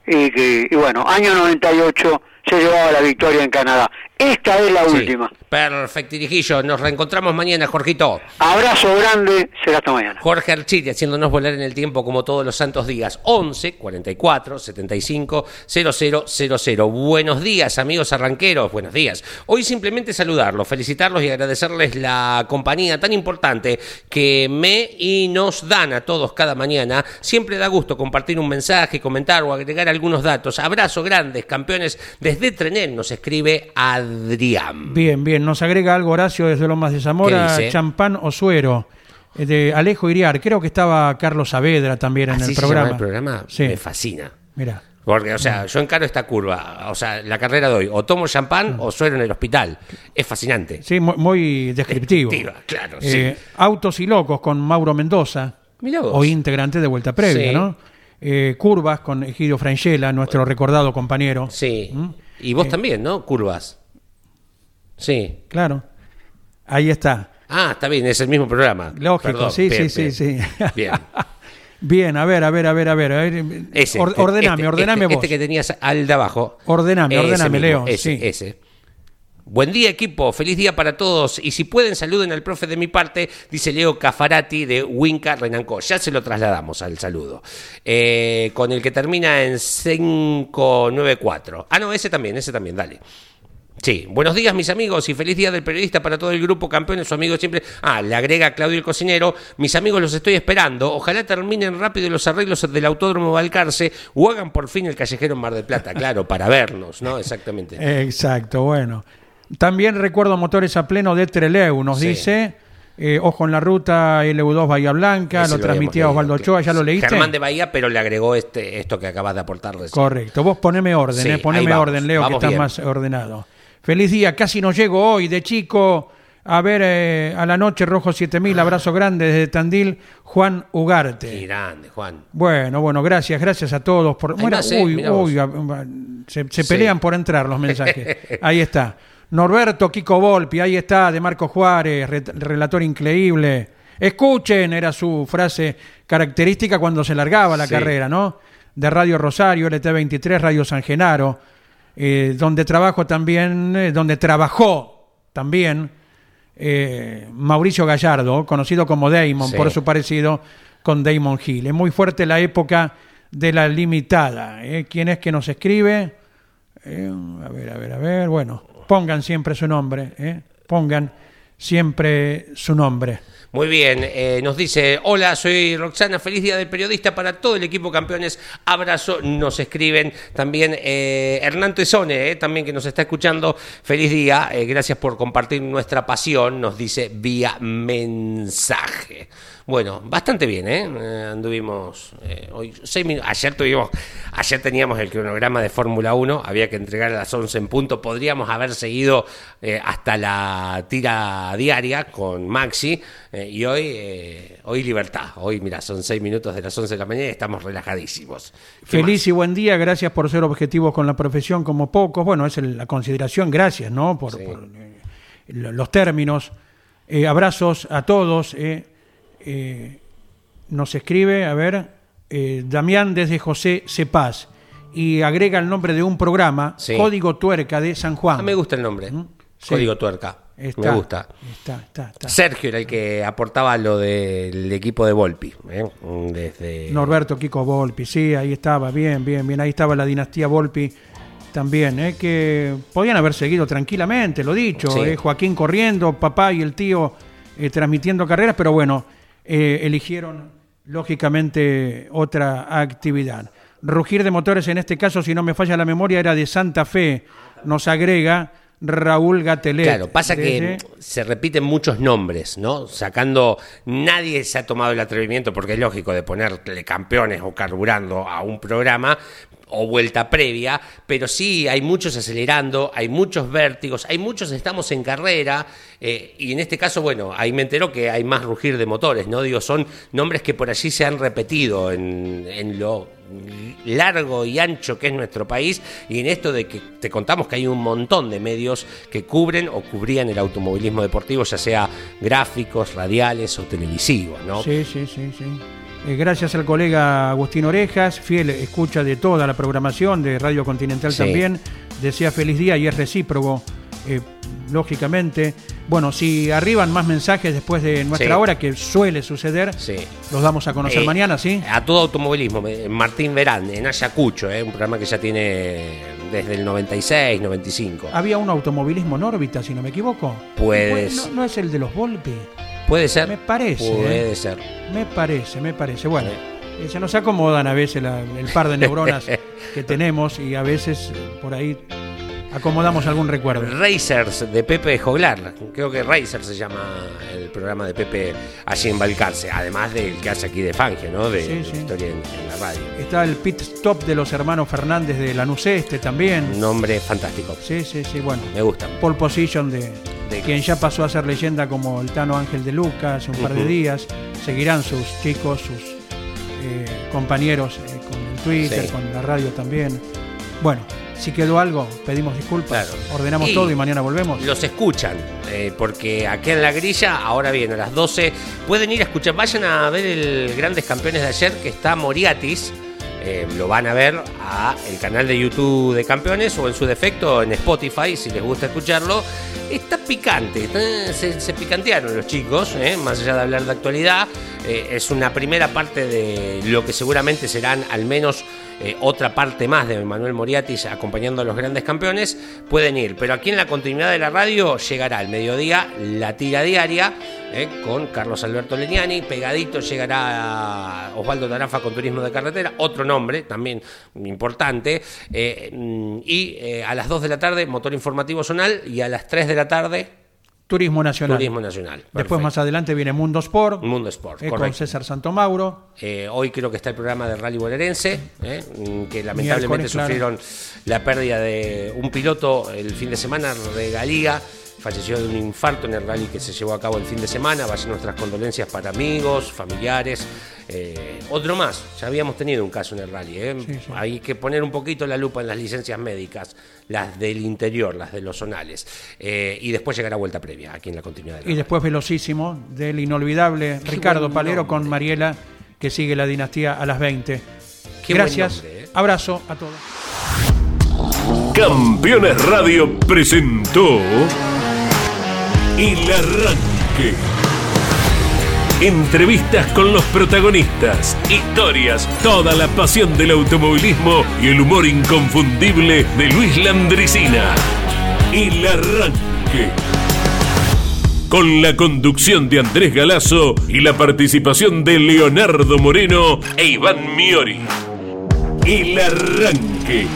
y, que- y bueno, año 98 se llevaba la victoria en Canadá. Esta es la
Sí.
última.
Perfecto, Dirijillo. Nos reencontramos mañana, Jorgito.
Abrazo grande, será hasta mañana.
Jorge Architi haciéndonos volar en el tiempo como todos los santos días. 11 44 75 0000. Buenos días, amigos arranqueros. Buenos días. Hoy simplemente saludarlos, felicitarlos y agradecerles la compañía tan importante que me y nos dan a todos cada mañana. Siempre da gusto compartir un mensaje, comentar o agregar algunos datos. Abrazo grandes, campeones. Desde Trenel nos escribe Adrián.
Bien, bien. Nos agrega algo Horacio desde Lomas de Zamora, champán o suero. eh, De Alejo Iriar. Creo que estaba Carlos Saavedra también en
Así
el
se
programa.
llama el programa.
Sí.
Me fascina.
Mira.
Porque, o sea, yo encaro esta curva. O sea, la carrera de hoy. O tomo champán o suero en el hospital. Es fascinante.
Sí, mu- muy descriptivo.
Descriptiva, claro,
Eh,
sí.
Autos y Locos con Mauro Mendoza.
Mirá vos.
Hoy integrante de Vuelta Previa,
Sí.
¿no? Eh, curvas con Egidio Frangela, nuestro recordado compañero.
Sí.
¿Mm?
Y vos también, ¿no? Curvas. Sí.
Claro. Ahí está.
Ah, está bien, es el mismo programa.
Lógico,
Perdón,
sí,
bien,
sí, sí,
bien.
sí.
Bien.
Bien, a ver, a ver, a ver, a ver. a ver.
Ese.
Or- ordename,
este,
ordename
este,
vos.
Este que tenías al de abajo.
Ordename,
Ese
ordename,
mismo,
Leo,
Ese,
sí.
ese. Buen día, equipo. Feliz día para todos. Y si pueden, saluden al profe de mi parte, dice Leo Cafarati de Winca Renancó. Ya se lo trasladamos al saludo. Eh, con el que termina en 594. Ah, no, ese también, ese también, dale. Sí, buenos días mis amigos y feliz día del periodista para todo el grupo campeones, su amigo siempre. Ah, le agrega Claudio el cocinero, mis amigos los estoy esperando, ojalá terminen rápido los arreglos del Autódromo Balcarce o hagan por fin el callejero en Mar del Plata, claro, para vernos, ¿no? Exactamente.
Exacto, bueno. También recuerdo motores a pleno de Treleu, nos
Sí.
dice. Eh, ojo en la ruta LU2 Bahía Blanca,
Ese
lo transmitía Osvaldo Ochoa, ¿ya lo leíste?
Germán de Bahía, pero le agregó este, esto que acabas de aportar recién.
Correcto, vos poneme orden,
Sí,
eh, poneme
vamos,
orden, Leo, que estás
bien.
más ordenado. Feliz día, casi no llego hoy de chico. A ver, eh, a la noche, Rojo 7000, abrazo grande desde Tandil, Juan
Qué
Ugarte.
grande, Juan.
Bueno, bueno, gracias, gracias a todos. Por... Bueno,
más,
uy, uy, a- a- se,
Sí.
pelean por entrar los mensajes. Ahí está. Norberto Kiko Volpi, ahí está, de Marco Juárez, re- relator increíble. Escuchen, era su frase característica cuando se largaba la
Sí.
carrera, ¿no? De Radio Rosario, LT23, Radio San Genaro, eh, donde trabajo también, eh, donde trabajó también eh, Mauricio Gallardo, conocido como Damon,
Sí.
por su parecido con Damon Hill. Es muy fuerte la época de la limitada. ¿eh? ¿Quién es que nos escribe? Eh, a ver, a ver, a ver. Bueno, pongan siempre su nombre. ¿eh? Pongan siempre su nombre.
Muy bien, eh, nos dice, hola, soy Roxana, feliz día del periodista para todo el equipo campeones, abrazo, nos escriben también eh, Hernán Tesone, eh, también que nos está escuchando, feliz día, eh, gracias por compartir nuestra pasión, nos dice vía mensaje. Bueno, bastante bien, ¿eh? Eh, anduvimos eh, hoy seis minutos. Ayer tuvimos, ayer teníamos el cronograma de Fórmula 1, había que entregar a las 11 en punto. Podríamos haber seguido eh, hasta la tira diaria con Maxi y hoy, hoy libertad. Hoy, mira, son seis minutos de las 11 de la mañana y estamos relajadísimos. ¿Qué
Feliz y buen día, gracias por ser objetivos con la profesión como pocos. Bueno, es la consideración, gracias, ¿no? Por,
Sí.
por, lo- los términos. Abrazos a todos. eh. Eh, nos escribe, a ver, eh, Damián desde José Cepaz y agrega el nombre de un programa,
Sí.
Código Tuerca de San Juan.
Ah, me gusta el nombre.
¿Mm? Sí.
Código Tuerca.
Está,
me gusta.
Está, está, está.
Sergio era el que aportaba lo del equipo de Volpi. ¿eh? Desde...
Norberto Kiko Volpi, sí, ahí estaba, bien, bien, bien, ahí estaba la dinastía Volpi también, ¿eh? que podían haber seguido tranquilamente, lo dicho,
Sí.
¿eh? Joaquín corriendo, papá y el tío transmitiendo carreras, pero bueno, eh, eligieron lógicamente otra actividad. Rugir de motores en este caso, si no me falla la memoria, era de Santa Fe, nos agrega Raúl Gatelet.
Claro, pasa que se repiten muchos nombres, ¿no? Sacando, nadie se ha tomado el atrevimiento, porque es lógico, de ponerle campeones o carburando a un programa o vuelta previa, pero sí hay muchos acelerando, hay muchos vértigos, hay muchos estamos en carrera, eh, y en este caso, bueno, ahí me entero que hay más rugir de motores, ¿no? Digo, son nombres que por allí se han repetido en, en lo largo y ancho que es nuestro país y en esto de que te contamos que hay un montón de medios que cubren o cubrían el automovilismo deportivo, ya sea gráficos, radiales o televisivos, ¿no?
Sí, sí, sí, sí. Eh, gracias al colega Agustín Orejas, fiel escucha de toda la programación de Radio Continental
Sí.
también. Desea feliz día y es recíproco, eh, lógicamente. Bueno, si arriban más mensajes después de nuestra
Sí.
hora, que suele suceder,
Sí.
los damos a conocer
Eh,
mañana, ¿sí?
A todo automovilismo, eh, Martín Verán, en Ayacucho, eh, un programa que ya tiene desde el 96, 95.
Había un automovilismo en órbita, si no me equivoco.
Puedes.
No, no es el de los Volpi.
Puede ser.
Me parece,
Puede ser.
Me parece, me parece. Bueno, se nos acomodan a veces la- el par de neuronas que tenemos y a veces por ahí acomodamos algún recuerdo.
Racers de Pepe Joglar. Creo que Racers se llama el programa de Pepe allí en Balcarce. Además del que hace aquí de Fangio, ¿no? De,
Sí,
de
sí.
historia en, en la radio.
Está el pit stop de los hermanos Fernández de Lanús Este también.
Un nombre fantástico.
Sí, sí, sí, bueno.
Me gusta.
Pole position de,
De-
quien ya pasó a ser leyenda como el Tano Ángel de Luca hace un par de días. Seguirán sus chicos, sus eh, compañeros eh, con el Twitter,
Sí.
con la radio también. Bueno, si quedó algo, pedimos disculpas,
Claro.
ordenamos
Y
todo y mañana volvemos.
Los escuchan, eh, porque aquí en la grilla, ahora bien, a las 12, pueden ir a escuchar, vayan a ver el Grandes Campeones de ayer, que está Moriatis, eh, lo van a ver a el canal de YouTube de Campeones o en su defecto en Spotify, si les gusta escucharlo. está picante, se, se picantearon los chicos, eh, más allá de hablar de actualidad, eh, es una primera parte de lo que seguramente serán al menos eh, otra parte más de Manuel Moriatis acompañando a los grandes campeones, pueden ir. Pero aquí en la continuidad de la radio llegará al mediodía la tira diaria eh, con Carlos Alberto Leniani. Pegadito llegará Osvaldo Tarafa con Turismo de Carretera, otro nombre también importante. mm, y a las 2 de la tarde, Motor Informativo Zonal. Y a las 3 de la tarde,
Turismo Nacional.
Turismo Nacional.
Después más adelante viene Mundo Sport.
Mundo Sport,
eh, con
correcto.
César Santomauro.
Eh, hoy creo que está el programa de Rally Bonaerense, eh, mm, que lamentablemente
claro.
sufrieron la pérdida de un piloto el fin de semana, Regalía, falleció de un infarto en el rally que se llevó a cabo el fin de semana. Vayan nuestras condolencias para amigos, familiares. Eh, otro más, ya habíamos tenido un caso en el rally. eh.
Sí, sí.
Hay que poner un poquito la lupa en las licencias médicas, las del interior, las de los zonales. Eh, y después llegará vuelta previa aquí en la continuidad. de la
Y después velocísimo del inolvidable
Qué
Ricardo Palero con Mariela, que sigue la dinastía a las 20.
Qué buen
Gracias.
nombre, eh.
Abrazo a todos.
Campeones Radio presentó El Arranque. Entrevistas con los protagonistas, historias, toda la pasión del automovilismo y el humor inconfundible de Luis Landricina. El Arranque. Con la conducción de Andrés Galazo y la participación de Leonardo Moreno e Iván Miori. El Arranque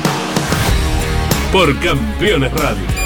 por Campeones Radio.